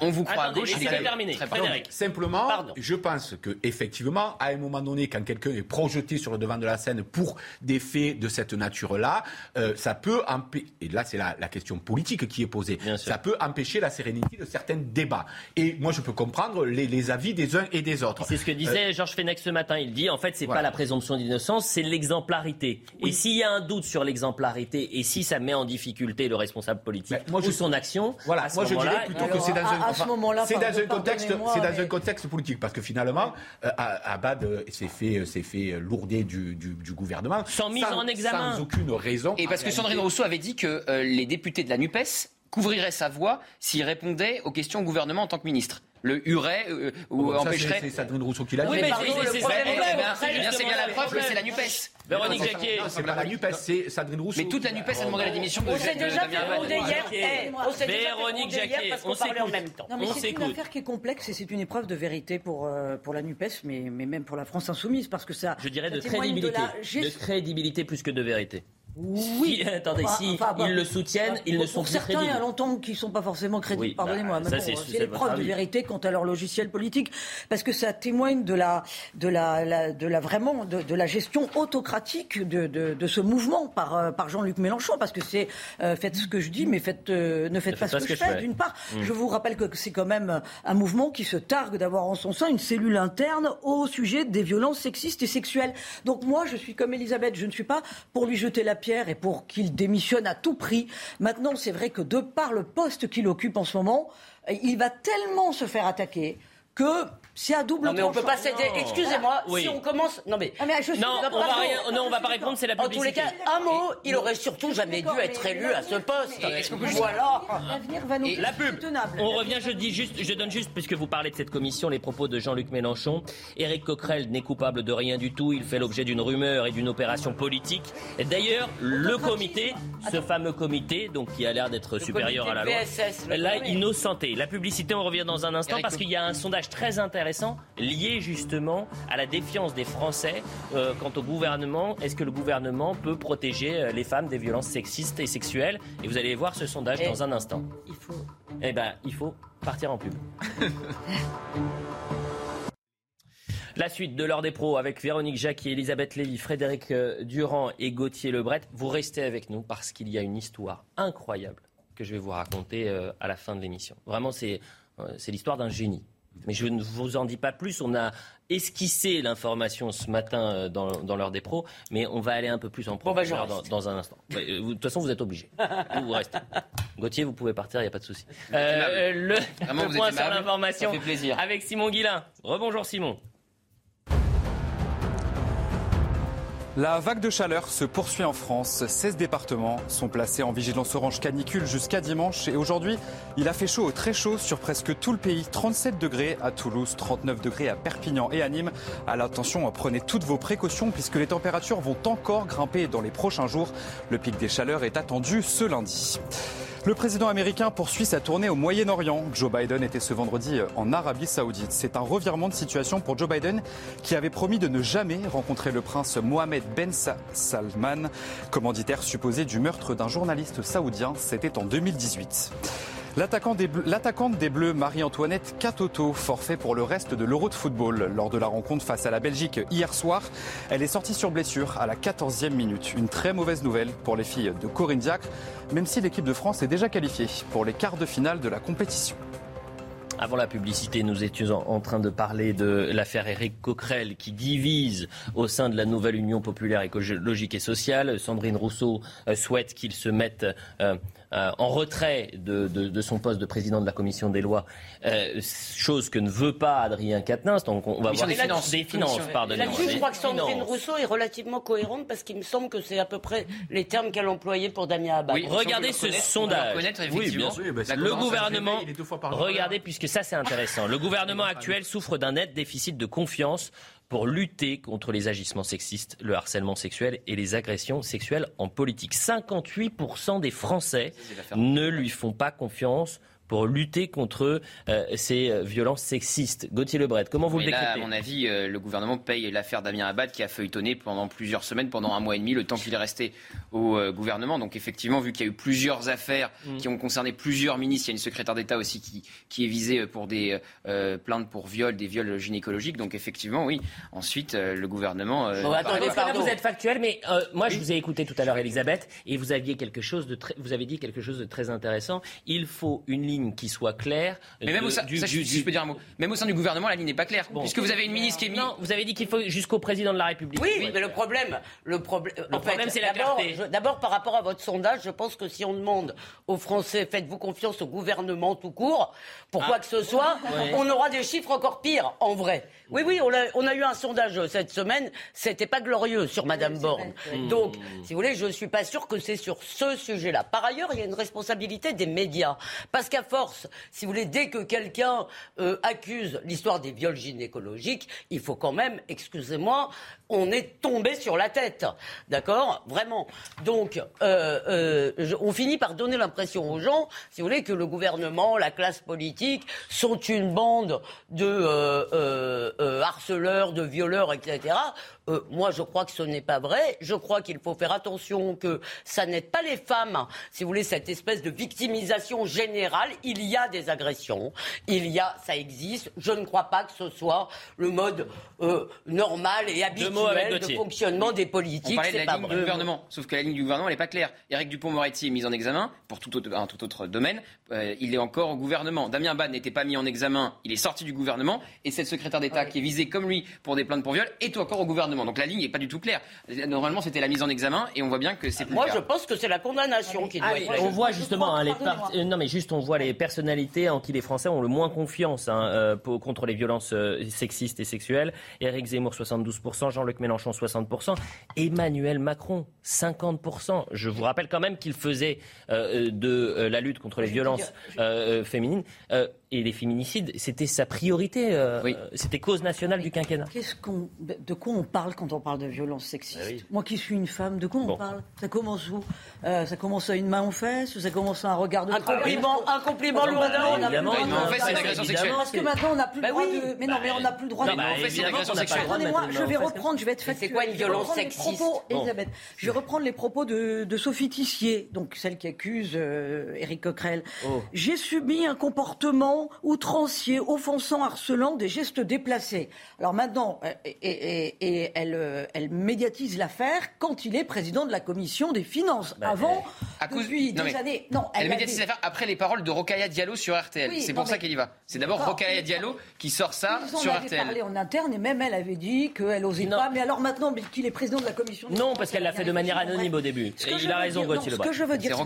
I: on vous croit à gauche,
A: est terminé.
C: Simplement, je pense que effectivement, à un moment donné, quand quelqu'un est projeté sur le devant de la scène pour des faits de cette nature-là, euh, ça peut empêcher. Et là, c'est la, question politique qui est posée. ça peut empêcher la sérénité de certains débats. Et moi, je peux comprendre les, avis des uns et des autres.
A: C'est ce que disait euh, Georges Fenech ce matin. Il dit, en fait, c'est pas la présomption d'innocence, c'est l'exemplarité. Et s'il y a un doute sur l'exemplarité et si ça met en difficulté le responsable politique ou son action,
C: voilà, moi je dirais plutôt que c'est c'est dans un contexte, c'est dans un contexte politique parce que finalement, euh, Abad euh, s'est fait, euh, s'est fait lourder du, du, gouvernement.
A: Sans mise en examen,
C: sans aucune raison.
I: Et parce que Sandrine Rousseau avait dit que les députés de la Nupes couvriraient sa voix s'il répondait aux questions au gouvernement en tant que ministre le hurait euh, ou empêcherait.
C: C'est Sandrine Rousseau qui l'a dit.
A: Oui, mais c'est
I: bien la preuve que c'est la NUPES.
A: Véronique Jacquier.
C: C'est pas la NUPES, c'est Sandrine Rousseau.
I: Mais toute la NUPES a demandé la démission de
B: On s'est déjà fait hier.
A: Véronique Jacquier,
B: on s'est en même temps.
H: C'est une affaire qui est complexe et c'est une épreuve de vérité pour euh, pour la NUPES, mais même pour la France insoumise, parce que ça.
A: Je dirais de crédibilité. De crédibilité plus que de vérité.
H: Oui,
A: attendez, si ils le soutiennent, ils ne sont
H: pour certains, il y a longtemps qu'ils ne sont pas forcément crédibles. Pardonnez-moi. Bah, c'est l'épreuve de vérité quant à leur logiciel politique, parce que ça témoigne de la, de la, de la vraiment de, la gestion autocratique de, de, ce mouvement par, euh, par Jean-Luc Mélenchon, parce que c'est euh, faites ce que je dis, mais faites, euh, ne faites pas, ce que, je fais. D'une part, mm. je vous rappelle que c'est quand même un mouvement qui se targue d'avoir en son sein une cellule interne au sujet des violences sexistes et sexuelles. Donc moi, je suis comme Elisabeth, je ne suis pas pour lui jeter la pierre et pour qu'il démissionne à tout prix. Maintenant, c'est vrai que de par le poste qu'il occupe en ce moment, il va tellement se faire attaquer que c'est à double
B: Non, mais on peut pas céder. Excusez-moi,
A: Oui.
B: si on commence. Non, mais.
H: Ah, mais je suis-
A: Non, on va rien- non, on va pas répondre, c'est la
B: En tous les
A: publicité.
B: cas, un mot, il aurait surtout jamais dû être élu à ce poste. Voilà.
H: L'avenir va nous
A: la pub. On revient, je dis juste, je donne juste, puisque vous parlez de cette commission, les propos de Jean-Luc Mélenchon. Éric Coquerel n'est coupable de rien du tout. Il fait l'objet d'une rumeur et d'une opération politique. Et d'ailleurs, le comité, ce fameux comité, donc qui a l'air d'être supérieur à la loi, l'a innocenté. La publicité, on revient dans un instant parce qu'il y a un sondage très intéressant lié justement à la défiance des Français euh, quant au gouvernement. Est-ce que le gouvernement peut protéger euh, les femmes des violences sexistes et sexuelles? Et vous allez voir ce sondage
B: Et-
A: dans un instant.
B: Il faut.
A: Eh ben, il faut partir en pub. La suite de l'heure des pros avec Véronique Jacquier, Elisabeth Lévy, Frédéric euh, Durand et Gauthier Lebret. Vous restez avec nous parce qu'il y a une histoire incroyable que je vais vous raconter à la fin de l'émission. Vraiment, c'est l'histoire d'un génie. Mais je ne vous en dis pas plus. On a esquissé l'information ce matin euh, dans, dans l'heure des pros, mais on va aller un peu plus en
B: Bon, bah,
A: profondeur dans, un instant. Euh, vous- De toute façon, vous êtes obligés. Vous, vous restez. Gauthier, vous pouvez partir, il n'y a pas de souci. Euh, le
I: Vraiment,
A: le
I: vous
A: point sur l'information avec Simon Guillain. Rebonjour Simon.
D: La vague de chaleur se poursuit en France. 16 départements sont placés en vigilance orange canicule jusqu'à dimanche. Et aujourd'hui, il a fait chaud, très chaud sur presque tout le pays. 37 degrés à Toulouse, 39 degrés à Perpignan et à Nîmes. À l'attention, prenez toutes vos précautions puisque les températures vont encore grimper dans les prochains jours. Le pic des chaleurs est attendu ce lundi. Le président américain poursuit sa tournée au Moyen-Orient. Joe Biden était ce vendredi en Arabie Saoudite. C'est un revirement de situation pour Joe Biden qui avait promis de ne jamais rencontrer le prince Mohamed Ben Sa- Salman, commanditaire supposé du meurtre d'un journaliste saoudien. C'était en 2018. L'attaquante des Bleus, Marie-Antoinette Katoto, forfait pour le reste de l'Euro de football. Lors de la rencontre face à la Belgique hier soir, elle est sortie sur blessure à la 14e minute. Une très mauvaise nouvelle pour les filles de Corinne Diacre, même si l'équipe de France est déjà qualifiée pour les quarts de finale de la compétition.
A: Avant la publicité, nous étions en, train de parler de l'affaire Éric Coquerel qui divise au sein de la nouvelle Union populaire écologique et sociale. Sandrine Rousseau euh, souhaite qu'il se mette euh, en retrait de, de- de son poste de président de la commission des lois, euh, chose que ne veut pas Adrien Quatennens. Donc on va voir
I: des finances.
A: des finances, pardonnez-moi.
B: Là-dessus, je crois que Sandrine
A: finances.
B: Rousseau est relativement cohérente parce qu'il me semble que c'est à peu près les termes qu'elle employait pour Damien Abad.
I: Oui,
A: Regardez ce sondage. oui,
I: effectivement.
A: bien sûr.
C: Bah,
A: le gouvernement.
C: réveille, il est deux fois par jour.
A: Regardez, puisque ça c'est intéressant. Le gouvernement actuel souffre d'un net déficit de confiance pour lutter contre les agissements sexistes, le harcèlement sexuel et les agressions sexuelles en politique. 58% des Français ne lui font pas confiance pour lutter contre euh, ces violences sexistes. Gauthier Lebret, comment vous
I: Mais
A: le
I: là, à
A: décryptez
I: mon avis, euh, le gouvernement paye l'affaire Damien Abad qui a feuilletonné pendant plusieurs semaines, pendant un mois et demi, le temps qu'il est resté au euh, gouvernement. Donc effectivement, vu qu'il y a eu plusieurs affaires
A: Mm.
I: qui ont concerné plusieurs ministres, il y a une secrétaire d'État aussi qui, qui est visée pour des plaintes pour viol, des viols gynécologiques. Donc effectivement, oui. Ensuite, le gouvernement...
B: Bon, attendez,
A: Parce que là,
B: pardon.
A: vous êtes factuel, mais moi, je vous ai écouté tout à l'heure, Elisabeth, et vous aviez quelque chose de très, vous avez dit quelque chose de très intéressant. Il faut une ligne qui soit claire.
I: Mais même au sein,
A: du-
I: ça,
A: du-
I: si je
A: du-
I: peux dire un mot, même au sein du gouvernement, la ligne n'est pas claire,
A: Bon.
I: puisque vous avez une ministre qui est mise.
A: Non, vous avez dit qu'il faut jusqu'au président de la République.
B: Oui, mais le problème, le problème,
A: Le
B: en fait,
A: problème, c'est la
B: d'abord,
A: clarté.
B: D'abord, par rapport à votre sondage, je pense que si on demande aux Français, faites-vous confiance au gouvernement tout court, pour
A: Ah.
B: quoi que ce soit,
A: Ouais.
B: on aura des chiffres encore pires, en vrai. Oui, oui, on a, on a eu un sondage cette semaine, c'était pas glorieux sur Madame Borne. Donc, si vous voulez, je suis pas sûr que c'est sur ce sujet-là. Par ailleurs, il y a une responsabilité des médias. Parce qu'à force, si vous voulez, dès que quelqu'un euh, accuse l'histoire des viols gynécologiques, il faut quand même, excusez-moi, on est tombé sur la tête. D'accord? Vraiment. Donc, euh, euh, on finit par donner l'impression aux gens, si vous voulez, que le gouvernement, la classe politique sont une bande de harceleurs, de violeurs, etc. Euh, moi, je crois que ce n'est pas vrai. Je crois qu'il faut faire attention que ça n'aide pas les femmes, si vous voulez, cette espèce de victimisation générale. il y a des agressions, il y a, ça existe. Je ne crois pas que ce soit le mode euh, normal et habituel de fonctionnement des politiques. On
I: parlait de la ligne du gouvernement, sauf que la ligne du gouvernement n'est pas claire. Éric Dupont-Moretti est mis en examen pour tout autre, un tout autre domaine. Euh, il est encore au gouvernement. Damien Bad n'était pas mis en examen, il est sorti du gouvernement. Et cette secrétaire d'État qui est visée comme lui pour des plaintes pour viol est encore au gouvernement. Donc la ligne n'est pas du tout claire. Normalement, c'était la mise en examen et on voit bien que c'est plus
B: Moi, je pense que c'est la condamnation qui doit
A: être On voit justement hein, les euh, non mais juste on voit les personnalités en qui les Français ont le moins confiance hein, euh, contre les violences sexistes et sexuelles. Éric Zemmour 72%, Jean-Luc Mélenchon 60%, Emmanuel Macron 50%. Je vous rappelle quand même qu'il faisait de la lutte contre les violences féminines et les féminicides, c'était sa priorité, euh, c'était cause nationale du quinquennat.
H: Qu'est-ce qu'on, de quoi on parle quand on parle de violence sexiste bah Moi qui suis une femme, de quoi on parle Ça commence où euh, Ça commence à une main aux fesses ou ça commence à un regard de
B: Un compliment, un compliment lourdement
I: Évidemment, une main aux fesses, c'est une agression sexuelle.
H: Parce que maintenant on n'a plus le bah droit de. Mais non, mais on n'a plus le droit de.
I: Bah, c'est une agression sexuelle.
H: Pardonnez-moi, je vais reprendre, je vais être
B: C'est quoi une violence sexiste?
H: Elisabeth, je vais reprendre les propos de Sophie Tissier, donc celle qui accuse euh, Éric Coquerel. Oh. J'ai subi un comportement outrancier offensant, harcelant, des gestes déplacés. Alors maintenant, euh, et, elle, euh, elle, médiatise l'affaire quand il est président de la commission des finances. Bah, Avant, à cause, depuis des années.
I: Non, elle, médiatise l'affaire après les paroles de Rokaya Diallo sur RTL. c'est pour ça qu'elle y va. C'est d'abord Rokaya Diallo qui sort ça sur RTL.
H: avait parlé en interne et même elle avait dit qu'elle osait pas. Mais alors maintenant, qu'il est président de la commission.
A: Non, parce qu'elle l'a fait de manière anonyme au début. Et il a raison, Gauthier
H: Ce que je veux dire, c'est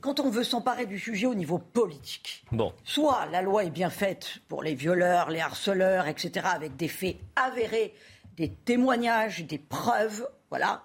H: quand on veut s'emparer du sujet au niveau politique, bon. soit la loi est bien faite pour les violeurs, les harceleurs, etc., avec des faits avérés, des témoignages, des preuves, voilà,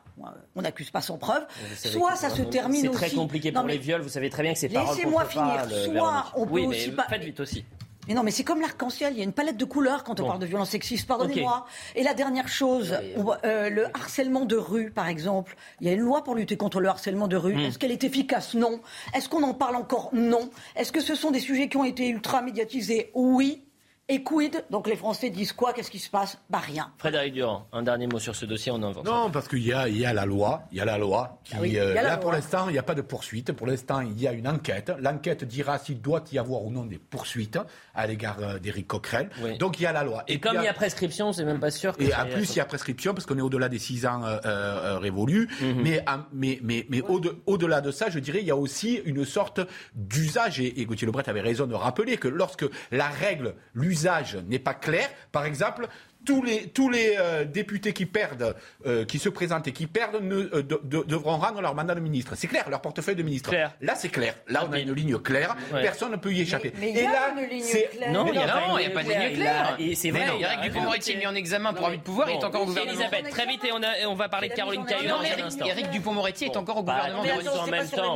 H: on n'accuse pas sans preuve. Soit ça se termine
A: aussi. C'est très compliqué pour les viols. Vous savez très bien que c'est paroles
H: Laissez-moi finir. Soit on peut
A: oui,
H: aussi
A: mais faites vite aussi.
H: Mais non, mais c'est comme l'arc-en-ciel, il y a une palette de couleurs quand on parle de violence sexiste, pardonnez-moi. Et la dernière chose, euh, le harcèlement de rue, par exemple, il y a une loi pour lutter contre le harcèlement de rue. Hmm. Est-ce qu'elle est efficace? Non. Est-ce qu'on en parle encore? Non. Est-ce que ce sont des sujets qui ont été ultra médiatisés? Oui. Et quid Donc les Français disent quoi Qu'est-ce qui se passe Bah rien.
A: Frédéric Durand, un dernier mot sur ce dossier, on en
C: Non, parce qu'il y a, il y a la loi, il y a la loi qui, ah euh, là pour l'instant, il n'y a pas de poursuite. Pour l'instant, il y a une enquête. L'enquête dira s'il doit y avoir ou non des poursuites à l'égard euh, d'Éric Coquerel. Donc il y a la loi.
A: Et, comme il y, a... prescription, c'est même pas sûr. Que
C: et en plus, il y a prescription parce qu'on est au-delà des six ans euh, révolus. Mhm. Mais, mais, mais, mais au-delà de ça, je dirais, il y a aussi une sorte d'usage. Et, et Gauthier Lebret avait raison de rappeler que lorsque la règle, l'usage n'est pas clair. Par exemple, tous les, tous les euh, députés qui perdent, euh, qui se présentent et qui perdent ne, euh, devront rendre leur mandat de ministre. C'est clair, leur portefeuille de ministre. Là, c'est clair. Là, on a une ligne claire. Personne ne peut y échapper.
H: Mais, il y a une ligne claire.
I: Non, il n'y a, pas de ligne claire. Et c'est vrai. Eric Dupond-Moretti est mis en examen pour abus de pouvoir. Il est encore au gouvernement.
A: Elisabeth, très vite, et on, a, on va parler de Caroline Caillou dans un instant.
I: Eric Dupond-Moretti est encore au gouvernement.
B: en même temps.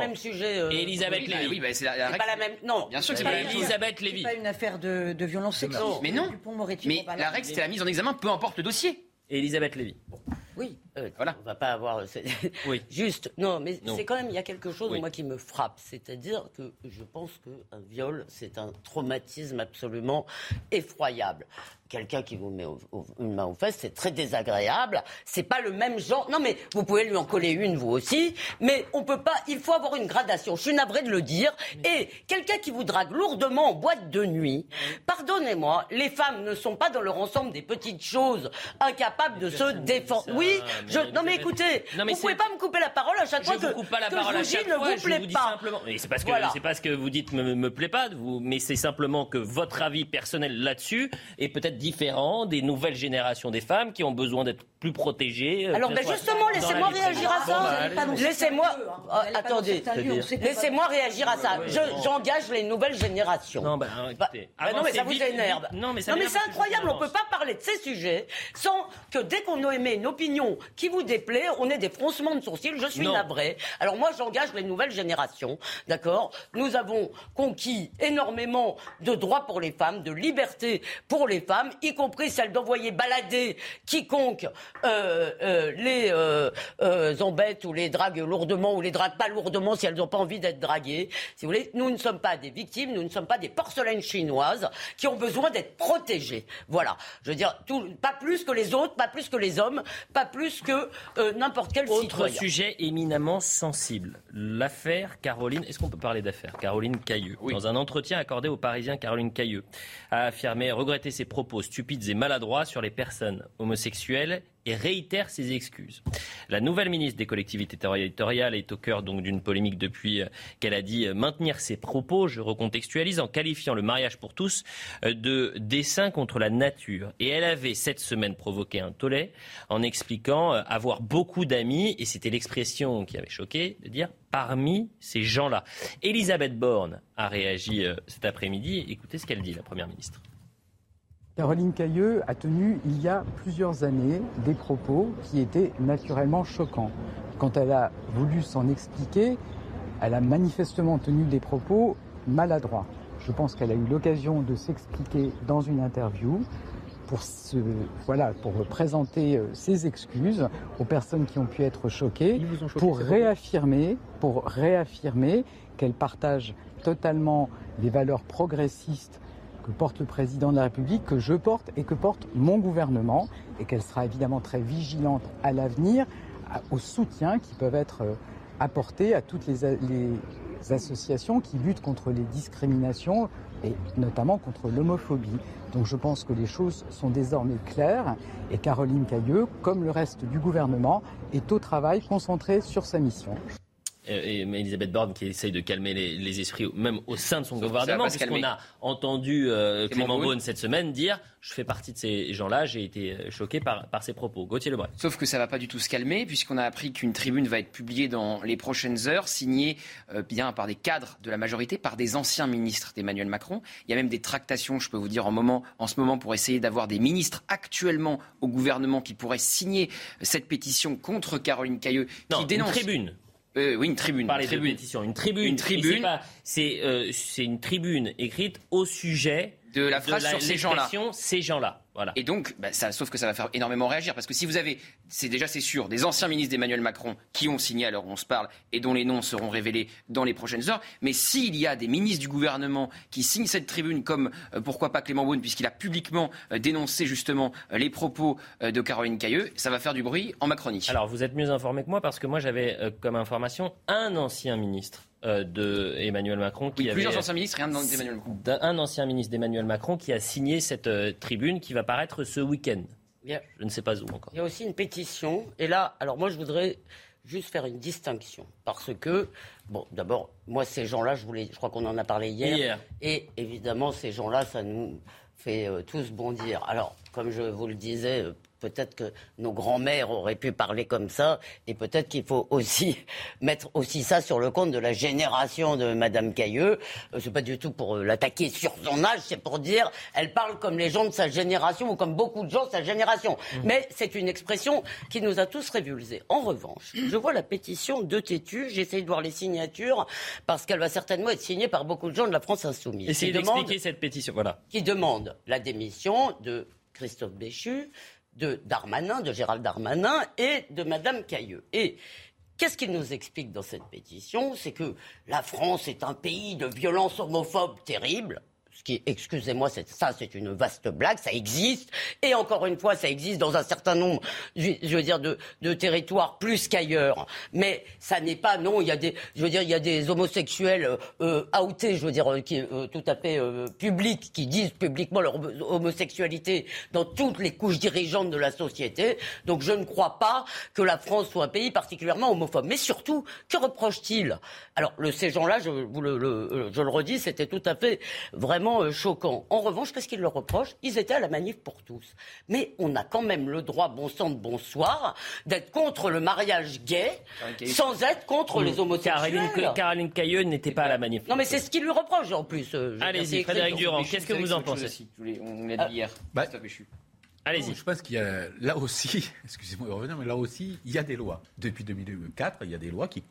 B: Et
A: Elisabeth Lévy.
I: Oui, c'est
B: pas la même. Non.
I: Bien sûr que c'est pas la
A: même. Elisabeth Lévy.
H: C'est pas une affaire de violence sexuelle.
I: Mais non. Mais la règle, c'était la mise en examen, peu importe le dossier.
A: Elisabeth Lévy.
B: Oui, euh, voilà. On va pas avoir. Oui. Juste, non, mais c'est quand même, il y a quelque chose, moi, qui me frappe. C'est-à-dire que je pense qu'un viol, c'est un traumatisme absolument effroyable quelqu'un qui vous met une main aux fesses, c'est très désagréable. C'est pas le même genre. Non, mais vous pouvez lui en coller une, vous aussi. Mais on peut pas. Il faut avoir une gradation. Je suis navré de le dire. Et quelqu'un qui vous drague lourdement en boîte de nuit, pardonnez-moi, les femmes ne sont pas dans leur ensemble des petites choses incapables de se défendre. Oui, je. Non, mais écoutez, non, mais vous pouvez pas me couper la parole à chaque fois
A: que. Je coupe pas la parole à chaque fois. Ne vous plaît pas. Simplement. c'est parce que c'est pas ce que vous dites me, me plaît pas, vous, mais c'est simplement que votre avis personnel là-dessus est peut-être différent des nouvelles générations des femmes qui ont besoin d'être plus protégées.
B: Euh, Alors ben justement, laissez-moi réagir à ça. Laissez-moi, attendez, laissez-moi réagir à ça. J'engage les nouvelles générations.
A: Non, ben, bah,
B: bah, non mais ça vous énerve. Non, mais, c'est incroyable. On peut pas parler de ces sujets sans que dès qu'on émet une opinion qui vous déplaît, on ait des froncements de sourcils. Je suis navré. Alors moi, j'engage les nouvelles générations. D'accord? Nous avons conquis énormément de droits pour les femmes, de liberté pour les femmes y compris celle d'envoyer balader quiconque euh, euh, les euh, euh, embêtent ou les draguent lourdement ou les draguent pas lourdement si elles n'ont pas envie d'être draguées. Si vous voulez, nous ne sommes pas des victimes, nous ne sommes pas des porcelaines chinoises qui ont besoin d'être protégées. Voilà. Je veux dire, tout, pas plus que les autres, pas plus que les hommes, pas plus que euh, n'importe quel
A: Autre
B: citoyen.
A: sujet éminemment sensible, l'affaire Caroline. Est-ce qu'on peut parler d'affaire Caroline Cailleux. Dans un entretien accordé aux Parisiens, Caroline Cailleux a affirmé regretter ses propos stupides et maladroits sur les personnes homosexuelles et réitère ses excuses. La nouvelle ministre des collectivités territoriales est au cœur d'une polémique depuis euh, qu'elle a dit euh, maintenir ses propos, je recontextualise, en qualifiant le mariage pour tous euh, de dessein contre la nature. Et elle avait cette semaine provoqué un tollé en expliquant avoir beaucoup d'amis, et c'était l'expression qui avait choqué, de dire parmi ces gens-là. Elisabeth Borne a réagi cet après-midi. Écoutez ce qu'elle dit, la Première ministre.
N: Caroline Cailleux a tenu il y a plusieurs années des propos qui étaient naturellement choquants. Quand elle a voulu s'en expliquer, elle a manifestement tenu des propos maladroits. Je pense qu'elle a eu l'occasion de s'expliquer dans une interview pour, se, voilà, pour présenter euh, ses excuses aux personnes qui ont pu être choquées, pour réaffirmer, pour réaffirmer qu'elle partage totalement les valeurs progressistes que porte le président de la République, que je porte et que porte mon gouvernement, et qu'elle sera évidemment très vigilante à l'avenir au soutien qui peuvent être euh, apportés à toutes les associations qui luttent contre les discriminations et notamment contre l'homophobie. Donc je pense que les choses sont désormais claires et Caroline Cailleux, comme le reste du gouvernement, est au travail concentrée sur sa mission.
A: Et Elisabeth Borne qui essaye de calmer les, les esprits, même au sein de son gouvernement, puisqu'on a entendu euh,
I: Clément Beaune.
A: Cette semaine dire Je fais partie de ces gens-là, j'ai été euh, choqué par, par ses propos. Gauthier Lebret.
I: Sauf que ça va pas du tout se calmer, puisqu'on a appris qu'une tribune va être publiée dans les prochaines heures, signée euh, bien par des cadres de la majorité, par des anciens ministres d'Emmanuel Macron. Il y a même des tractations, je peux vous dire, en, moment, en ce moment, pour essayer d'avoir des ministres actuellement au gouvernement qui pourraient signer cette pétition contre Caroline Cailleux,
A: Non,
I: qui
A: une
I: dénonce.
A: tribune.
I: Euh, oui, une tribune.
A: Parler
I: une
A: de
I: tribune.
A: pétition. Une tribune.
I: Une tribune.
A: c'est euh, une tribune écrite au sujet
I: de la phrase sur ces gens-là.
A: Ces gens-là. Voilà.
I: Et donc, bah, ça, sauf que ça va faire énormément réagir, parce que si vous avez, c'est déjà c'est sûr, des anciens ministres d'Emmanuel Macron qui ont signé à l'heure où on se parle et dont les noms seront révélés dans les prochaines heures, mais s'il y a des ministres du gouvernement qui signent cette tribune, comme euh, pourquoi pas Clément Beaune, puisqu'il a publiquement euh, dénoncé justement euh, les propos de Caroline Cailleux, ça va faire du bruit en Macronie.
A: Alors, vous êtes mieux informé que moi parce que moi, j'avais comme information un ancien ministre euh, de Emmanuel Macron qui
I: Oui,
A: avait
I: plusieurs anciens ministres, rien d'Emmanuel Macron.
A: un ancien ministre d'Emmanuel Macron qui a signé cette euh, tribune qui va paraître ce week-end.
B: Bien.
A: Je ne sais pas où encore.
B: Il y a aussi une pétition. Et là, alors moi, je voudrais juste faire une distinction. Parce que, bon, d'abord, moi, ces gens-là, je, voulais, je crois qu'on en a parlé hier.
A: Hier.
B: Et évidemment, ces gens-là, ça nous fait euh, tous bondir. Alors, comme je vous le disais, euh, peut-être que nos grands-mères auraient pu parler comme ça. Et peut-être qu'il faut aussi mettre aussi ça sur le compte de la génération de Madame Cailleux. Euh, c'est pas du tout pour euh, l'attaquer sur son âge, c'est pour dire, elle parle comme les gens de sa génération ou comme beaucoup de gens de sa génération. Mais c'est une expression qui nous a tous révulsés. En revanche, je vois la pétition de Tétu, j'essaye de voir les signatures, parce qu'elle va certainement être signée par beaucoup de gens de la France insoumise.
A: Essayez d'expliquer cette pétition. Voilà.
B: qui demande la démission de Christophe Béchu, de Darmanin, de Gérald Darmanin et de Madame Cailleux. Et qu'est-ce qu'il nous explique dans cette pétition? C'est que la France est un pays de violence homophobe terrible. Excusez-moi, ça c'est une vaste blague, ça existe. Et encore une fois, ça existe dans un certain nombre, je, veux dire, de, territoires plus qu'ailleurs. Mais ça n'est pas, non, il y a des, je veux dire, il y a des homosexuels euh, euh, outés, je veux dire, euh, qui, euh, tout à fait euh, publics, qui disent publiquement leur homo- homosexualité dans toutes les couches dirigeantes de la société. Donc je ne crois pas que la France soit un pays particulièrement homophobe. Mais surtout, que reproche-t-il? Alors, ces gens-là, je le redis, c'était tout à fait vraiment euh, choquant. En revanche, qu'est-ce qu'ils leur reprochent Ils étaient à la manif pour tous. Mais on a quand même le droit, bon sang de bonsoir, d'être contre le mariage gay sans être contre les homosexuels.
A: Caroline, Caroline Cailleux n'était pas à la manif.
B: Non, mais c'est ce qu'ils lui reprochent en plus. euh,
A: Allez-y, Frédéric Durand, qu'est-ce que vous en pensez
I: On l'a dit hier.
C: Je pense qu'il y a là aussi, excusez-moi de revenir, mais là aussi, il y a des lois. Depuis 2004, il y a des lois qui,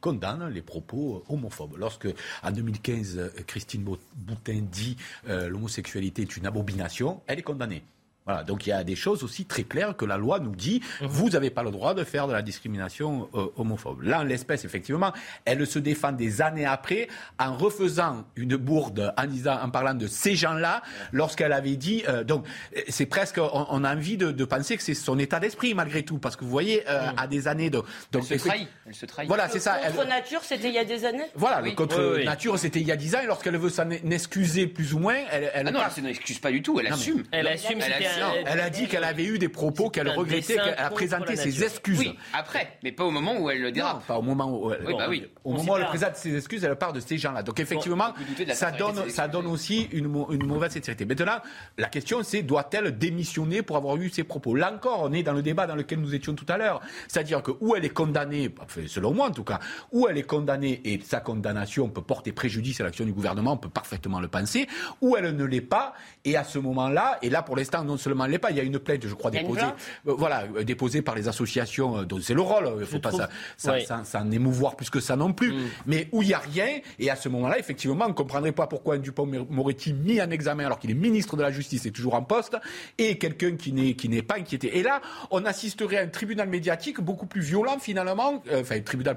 C: condamnent les propos homophobes. Lorsque, en 2015, euh, Christine Bou- Boutin dit euh, l'homosexualité est une abomination, elle est condamnée. Voilà, donc il y a des choses aussi très claires que la loi nous dit,
A: Mhm.
C: vous n'avez pas le droit de faire de la discrimination euh, homophobe. Là, en l'espèce, effectivement, elle se défend des années après en refaisant une bourde en, disant, en parlant de ces gens-là, lorsqu'elle avait dit... euh, donc, c'est presque... On, on a envie de, de penser que c'est son état d'esprit, malgré tout, parce que vous voyez, euh, à des années de... Donc,
I: Mhm. Elle se trahit. Elle se trahit.
C: Voilà, c'est ça. elle-
B: Contre nature, c'était il y a des années?
C: Voilà,
I: Oui.
C: le contre
I: Oui, oui.
C: nature, c'était il y a 10 ans, et lorsqu'elle veut s'en excuser plus ou moins, elle, elle
I: Ah non, elle ne s'excuse pas du tout, elle
C: Non,
I: assume.
A: Elle assume,
I: Elle assume.
C: Non, elle a dit qu'elle avait eu des propos qu'elle regrettait, qu'elle a présenté ses excuses.
I: Oui, après, mais pas au moment où elle le
C: Non,
I: dérape.
C: pas au moment où, elle-
I: Oui, bah oui.
C: au
A: On
C: moment où elle présente ses excuses, elle part de ces gens-là. Donc effectivement, ça donne,
I: ses
C: ça donne aussi une, une mauvaise sincérité. Maintenant, la question c'est doit-elle démissionner pour avoir eu ces propos? Là encore, on est dans le débat dans lequel nous étions tout à l'heure. C'est-à-dire que où elle est condamnée, enfin, selon moi en tout cas, où elle est condamnée et sa condamnation peut porter préjudice à l'action du gouvernement, on peut parfaitement le penser, ou elle ne l'est pas. Et à ce moment-là, et là pour l'instant non seulement pas, il y a une plainte, je crois, déposée, euh, voilà, euh, déposée par les associations, euh, dont c'est le rôle. Il ne faut pas
A: trouve-
C: ça, ça,
A: Ouais.
C: ça- s'en émouvoir plus que ça non plus. Mais où il n'y a rien, et à ce moment-là, effectivement, on ne comprendrait pas pourquoi un Dupont-Moretti mis en examen alors qu'il est ministre de la Justice et toujours en poste, et quelqu'un qui n'est qui n'est pas inquiété. Et là, on assisterait à un tribunal médiatique beaucoup plus violent finalement, enfin un tribunal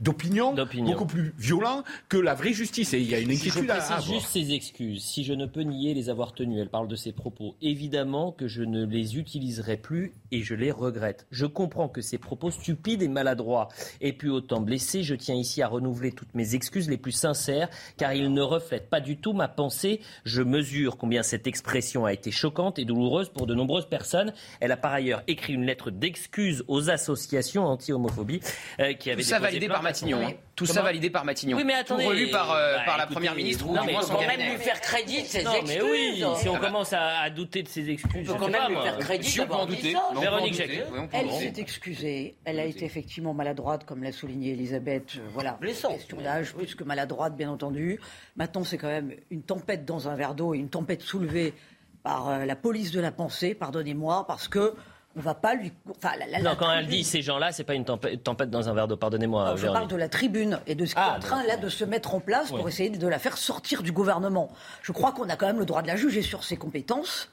C: d'opinion, beaucoup plus violent que la vraie justice. Et il y a une
A: Je
C: inquiétude à, à
A: précise
C: avoir.
A: juste ses excuses. Si je ne peux nier les avoir tenues, elle parle de ses propos. Évidemment que je ne les utiliserai plus et je les regrette. Je comprends que ces propos stupides et maladroits aient pu autant blesser. Je tiens ici à renouveler toutes mes excuses les plus sincères car ils ne reflètent pas du tout ma pensée. Je mesure combien cette expression a été choquante et douloureuse pour de nombreuses personnes. Elle a par ailleurs écrit une lettre d'excuses aux associations anti-homophobie euh, qui avaient
I: Tout ça validé par Matignon. hein. Tout ça validé par Matignon.
A: Oui, mais attendez.
I: Tout relu par, euh,
A: Bah,
I: par la
A: écoutez,
I: première ministre ou
A: non,
I: du
A: mais faut
I: son
B: quand même lui faire crédit de ses
A: Non, mais
B: excuses.
A: oui, si on commence à, à douter de ses excuses,
B: On peut quand même lui faire crédit
I: Si on peut en douter. on peut en
A: Véronique. Jacquet.
I: On peut
H: Elle s'est excusée. Elle a été effectivement maladroite, comme l'a souligné Elisabeth. Euh, Voilà.
B: Blessant.
H: Question d'âge, plus que maladroite, bien entendu. Maintenant, c'est quand même une tempête dans un verre d'eau et une tempête soulevée par euh, la police de la pensée, pardonnez-moi, parce que on va pas lui. Enfin, la- la-
A: Non,
H: la
A: quand elle dit ces gens-là, c'est pas une tempête, tempête dans un verre d'eau, pardonnez-moi.
H: Je parle de la tribune et de ce qui
A: Ah,
H: est en train là de se mettre en place pour essayer de la faire sortir du gouvernement. Je crois qu'on a quand même le droit de la juger sur ses compétences.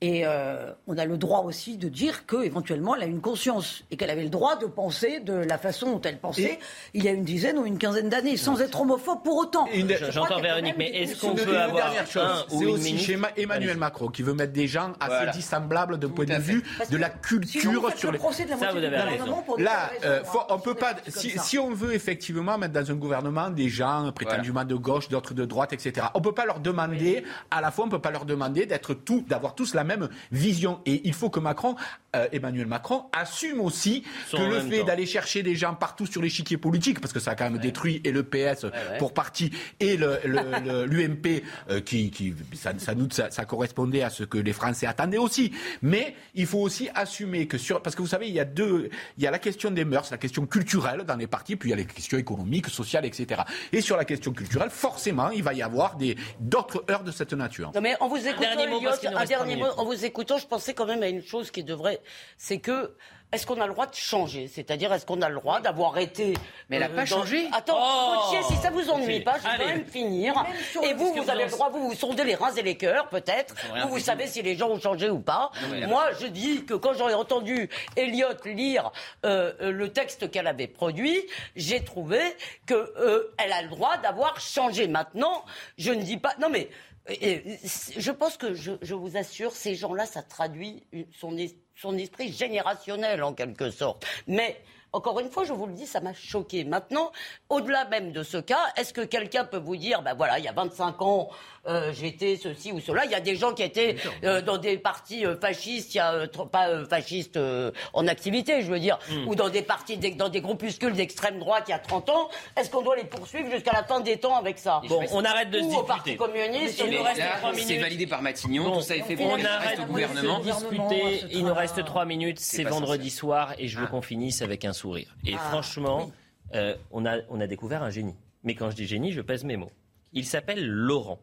H: Et euh, on a le droit aussi de dire qu'éventuellement elle a une conscience et qu'elle avait le droit de penser de la façon dont elle pensait il y a une dizaine ou une quinzaine d'années, sans être homophobe pour autant.
A: J'entends Véronique,
H: même
A: mais est-ce qu'on peut
C: une
A: avoir
C: dernière chose,
A: un
C: c'est aussi chez Ma- Emmanuel. Macron qui veut mettre des gens assez
I: Voilà.
C: dissemblables d'un point de vue
H: Parce
C: de la culture sur
H: le
C: les.
H: procès de la
A: Ça, vous avez
H: gouvernement
A: raison.
C: Là, euh, faut- on peut pas. Si, on veut effectivement mettre dans un gouvernement des gens prétendument de gauche, d'autres de droite, etc. On peut pas leur demander. À la fois, on peut pas leur demander d'être tout, d'avoir tous la même vision. Et il faut que Macron, euh, Emmanuel Macron, assume aussi que le fait d'aller chercher des gens partout sur l'échiquier politique, parce que ça a quand même détruit et le PS pour partie et le- le- le- l'UMP, euh, qui, qui ça, ça, nous- ça, ça correspondait à ce que les Français attendaient aussi. Mais il faut aussi assumer que sur, parce que vous savez, il y a deux, il y a la question des mœurs, la question culturelle dans les partis, puis il y a les questions économiques, sociales, etc. Et sur la question culturelle, forcément, il va y avoir des d'autres heures de cette nature.
B: Non mais en vous
A: dernier mot, parce nous
B: un
A: trois
B: dernier mot. En vous écoutant, je pensais quand même à une chose qui devrait, c'est que est-ce qu'on a le droit de changer? C'est-à-dire, est-ce qu'on a le droit d'avoir été
I: Mais elle a
B: euh,
I: pas
B: dans-
I: changé?
B: Attends,
A: Oh
B: Gauthier, si ça vous ennuie pas, je vais quand même finir.
H: Même sur
B: Et vous, vous avez le droit, vous vous sondez les reins et les cœurs, peut-être. Vous, vous savez si les gens ont changé ou pas. Moi, je dis que quand j'aurais entendu Elliot lire euh, euh, le texte qu'elle avait produit, j'ai trouvé que euh, elle a le droit d'avoir changé. Maintenant, je ne dis pas. Non mais. Je pense que je, vous assure, ces gens-là, ça traduit son esprit générationnel en quelque sorte. Mais encore une fois, je vous le dis, ça m'a choqué. Maintenant, au-delà même de ce cas, est-ce que quelqu'un peut vous dire, ben voilà, il y a 25 ans, euh, j'étais ceci ou cela. Il y a des gens qui étaient euh, dans des partis euh, fascistes, il y a trop- pas euh, fascistes euh, en activité, je veux dire,
A: Hmm.
B: ou dans des partis, dans des groupuscules d'extrême droite il y a 30 ans. Est-ce qu'on doit les poursuivre jusqu'à la fin des temps avec ça?
A: Bon, on arrête de se
B: Ou au Parti communiste
A: Il
B: ou-
A: nous reste
I: c'est
A: minutes.
I: validé par Matignon,
A: Bon,
I: tout ça est fait
A: on arrête
I: reste au
A: de
I: gouvernement.
A: se disputer. Il nous reste trois minutes. C'est vendredi soir et je veux qu'on finisse avec un sourire. Et franchement, euh, on, a, on a découvert un génie. Mais quand je dis génie, je pèse mes mots. Il s'appelle Laurent.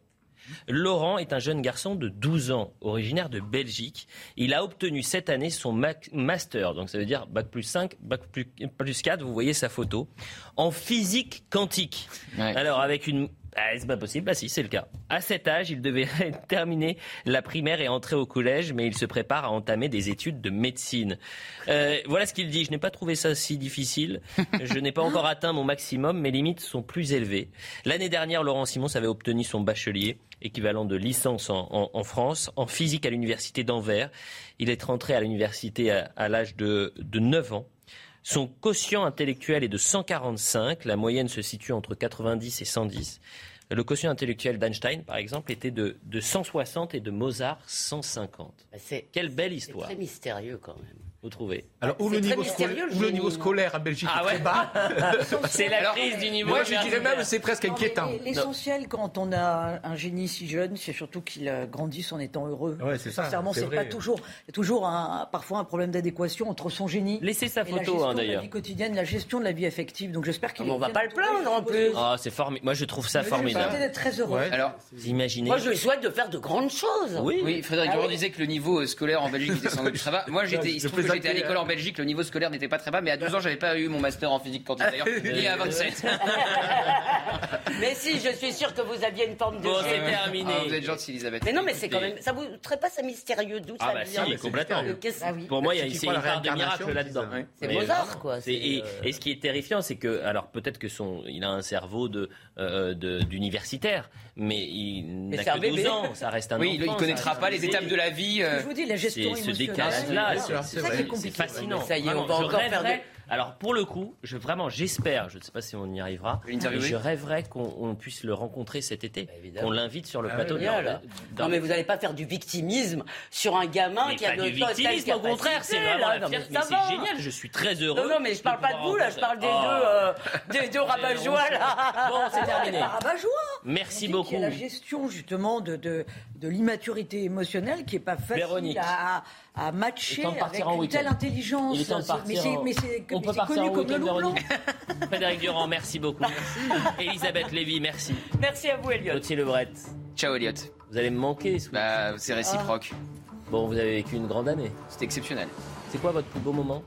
A: Laurent est un jeune garçon de 12 ans, originaire de Belgique. Il a obtenu cette année son master, donc ça veut dire bac plus 5, bac plus, plus 4, vous voyez sa photo, en physique quantique.
I: Ouais.
A: Alors avec une Ah, c'est pas possible. Bah si, c'est le cas. À cet âge, il devait terminer la primaire et entrer au collège, mais il se prépare à entamer des études de médecine. Euh, voilà ce qu'il dit. Je n'ai pas trouvé ça si difficile. Je n'ai pas encore atteint mon maximum. Mes limites sont plus élevées. L'année dernière, Laurent Simon avait obtenu son bachelier, équivalent de licence en, France, en physique à l'université d'Anvers. Il est rentré à l'université à, à l'âge de, de 9 ans. Son quotient intellectuel est de 145. La moyenne se situe entre 90 et 110. Le quotient intellectuel d'Einstein, par exemple, était de, de 160 et de Mozart 150.
B: C'est
A: Quelle belle
B: c'est
A: histoire.
B: très mystérieux quand même.
A: Vous trouvez
C: Alors, où le, niveau scolaire, où le
B: génie.
C: niveau scolaire en Belgique
A: Ah
C: est
A: ouais
C: très bas.
A: C'est la crise du niveau.
C: Moi, je dirais même c'est presque
H: Non,
C: inquiétant.
H: L'essentiel quand on a un génie si jeune, c'est surtout qu'il euh, grandisse en étant heureux.
C: Ouais, c'est ça,
H: Sincèrement,
C: c'est
H: pas toujours, il y a toujours un, parfois un problème d'adéquation entre son génie
A: Laissez sa photo, hein,
H: de la
A: d'ailleurs.
H: vie quotidienne, la gestion de la vie affective. Donc j'espère qu'il.
B: Ah, on va pas le plaindre, en plus.
A: Ah, c'est formidable. Moi, je trouve ça formidable.
H: D'être très heureux.
I: Alors,
A: Vous imaginez
B: Moi, je lui souhaite de faire de grandes choses.
A: Oui.
I: oui, Frédéric
B: Ah
I: Durand
B: oui.
I: disait que le niveau scolaire en Belgique était sans doute très bas. Moi, j'étais, il j'étais à l'école
C: hein.
I: en Belgique, le niveau scolaire n'était pas très bas, mais à 12 ans, j'avais pas eu mon master en physique quantique d'ailleurs, ni à 27.
B: Mais si, je suis sûr que vous aviez une forme de
A: Bon, c'est terminé.
I: Ah, vous êtes gentil, Elisabeth.
B: Mais non, mais c'est quand même. Ça vous traite pas ça mystérieux d'où
A: Ah
B: ça
A: bah
B: vient
A: si, complètement.
B: Euh,
H: Ah oui.
A: Pour moi, il y a une
C: la
A: part de miracle là-dedans.
B: C'est Mozart, quoi.
A: Et,
B: euh,
A: et ce qui est terrifiant, c'est que, alors peut-être que son, il a un cerveau de euh, de- d'universitaire, mais il n'a que 12
B: bébé.
A: ans. Ça reste un
I: Oui, il
A: enfant.
I: ne connaîtra pas les étapes de la vie. euh,
H: Je vous dis, la gestion
A: ce décalage-là, c'est- fascinant.
B: Ça y est, on va encore faire
A: Alors pour le coup, je vraiment j'espère, je ne sais pas si on y arrivera,
I: l'interviewez
A: je rêverais qu'on on puisse le rencontrer cet été,
B: Bah, évidemment.
A: qu'on l'invite sur le
C: Ah
A: plateau
C: oui,
B: Non,
A: d'Or-
B: mais vous n'allez pas faire du victimisme sur un gamin
A: Mais
B: qui a
A: pas
B: de
A: victimisme, au contraire, c'est vraiment
B: Non, mais
A: Mais génial, je suis très heureux.
B: Non, non, mais je parle pas de vous, là, je parle des deux, euh, des deux rabat-joie, là.
A: Bon, c'est terminé.
H: Par rabat-joie.
A: Merci beaucoup.
H: qu'il y a la gestion justement de, de, de l'immaturité émotionnelle qui est pas facile
A: Véronique.
H: à, à
A: Il
H: matcher avec
A: en
H: une telle intelligence.
A: Il est temps de partir
H: mais
A: en- On
H: mais
A: peut partir
H: connu
A: en
H: comme le loup.
A: Frédéric Durand, merci beaucoup. Elisabeth Lévy, merci.
B: Merci à vous, Elliot.
A: Gauthier Lebret,
I: Ciao, Elliot.
A: vous allez me manquer. ce
I: Bah, c'est réciproque.
A: week-end. Bon, vous avez vécu une grande année.
I: C'est exceptionnel.
A: C'est quoi votre plus beau moment?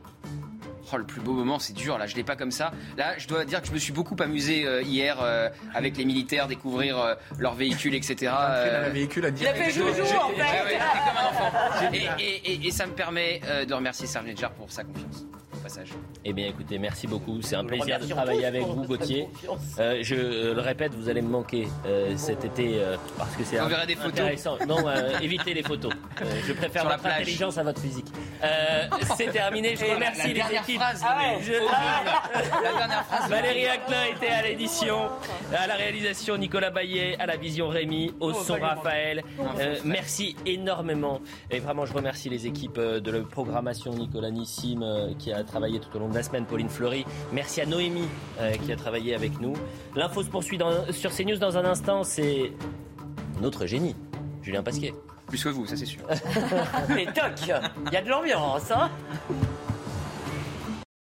I: Oh, le plus beau moment, c'est dur. Là, je l'ai pas comme ça. Là, je dois dire que je me suis beaucoup amusé euh, hier euh, avec les militaires, découvrir euh, leurs véhicules, etc.
C: Dans
I: Euh,
C: le véhicule à
B: Il a fait joujou, en
I: ouais,
B: fait.
I: j'étais comme un enfant. Et, et- et- et ça me permet euh, de remercier Serge Nedjar pour sa confiance. Passage.
A: Eh bien, écoutez, merci beaucoup. C'est un
B: Nous
A: plaisir de travailler avec vous, Gauthier. Euh, je euh, le répète, vous allez me manquer euh, cet été euh, parce que c'est
I: photos.
A: intéressant. Non, euh, évitez les photos. Euh, je préfère
I: Sur
A: votre intelligence à votre physique. Euh, c'est terminé. Je remercie les équipes.
I: phrase,
A: Ah
I: mais-
A: ouais, je-
I: La dernière phrase.
A: Valérie Aclin était à l'édition, à la réalisation Nicolas Baillet, à la vision Rémi, au son Raphaël. Euh, merci énormément. Et vraiment, je remercie les équipes de la programmation, Nicolas Nissim qui a travaillé tout au long de la semaine, Pauline Fleury. Merci à Noémie euh, qui a travaillé avec nous. L'info se poursuit dans- sur CNews dans un instant. C'est notre génie, Julien Pasquet.
I: Plus que vous, ça c'est sûr.
B: Mais toc, il y a de l'ambiance, hein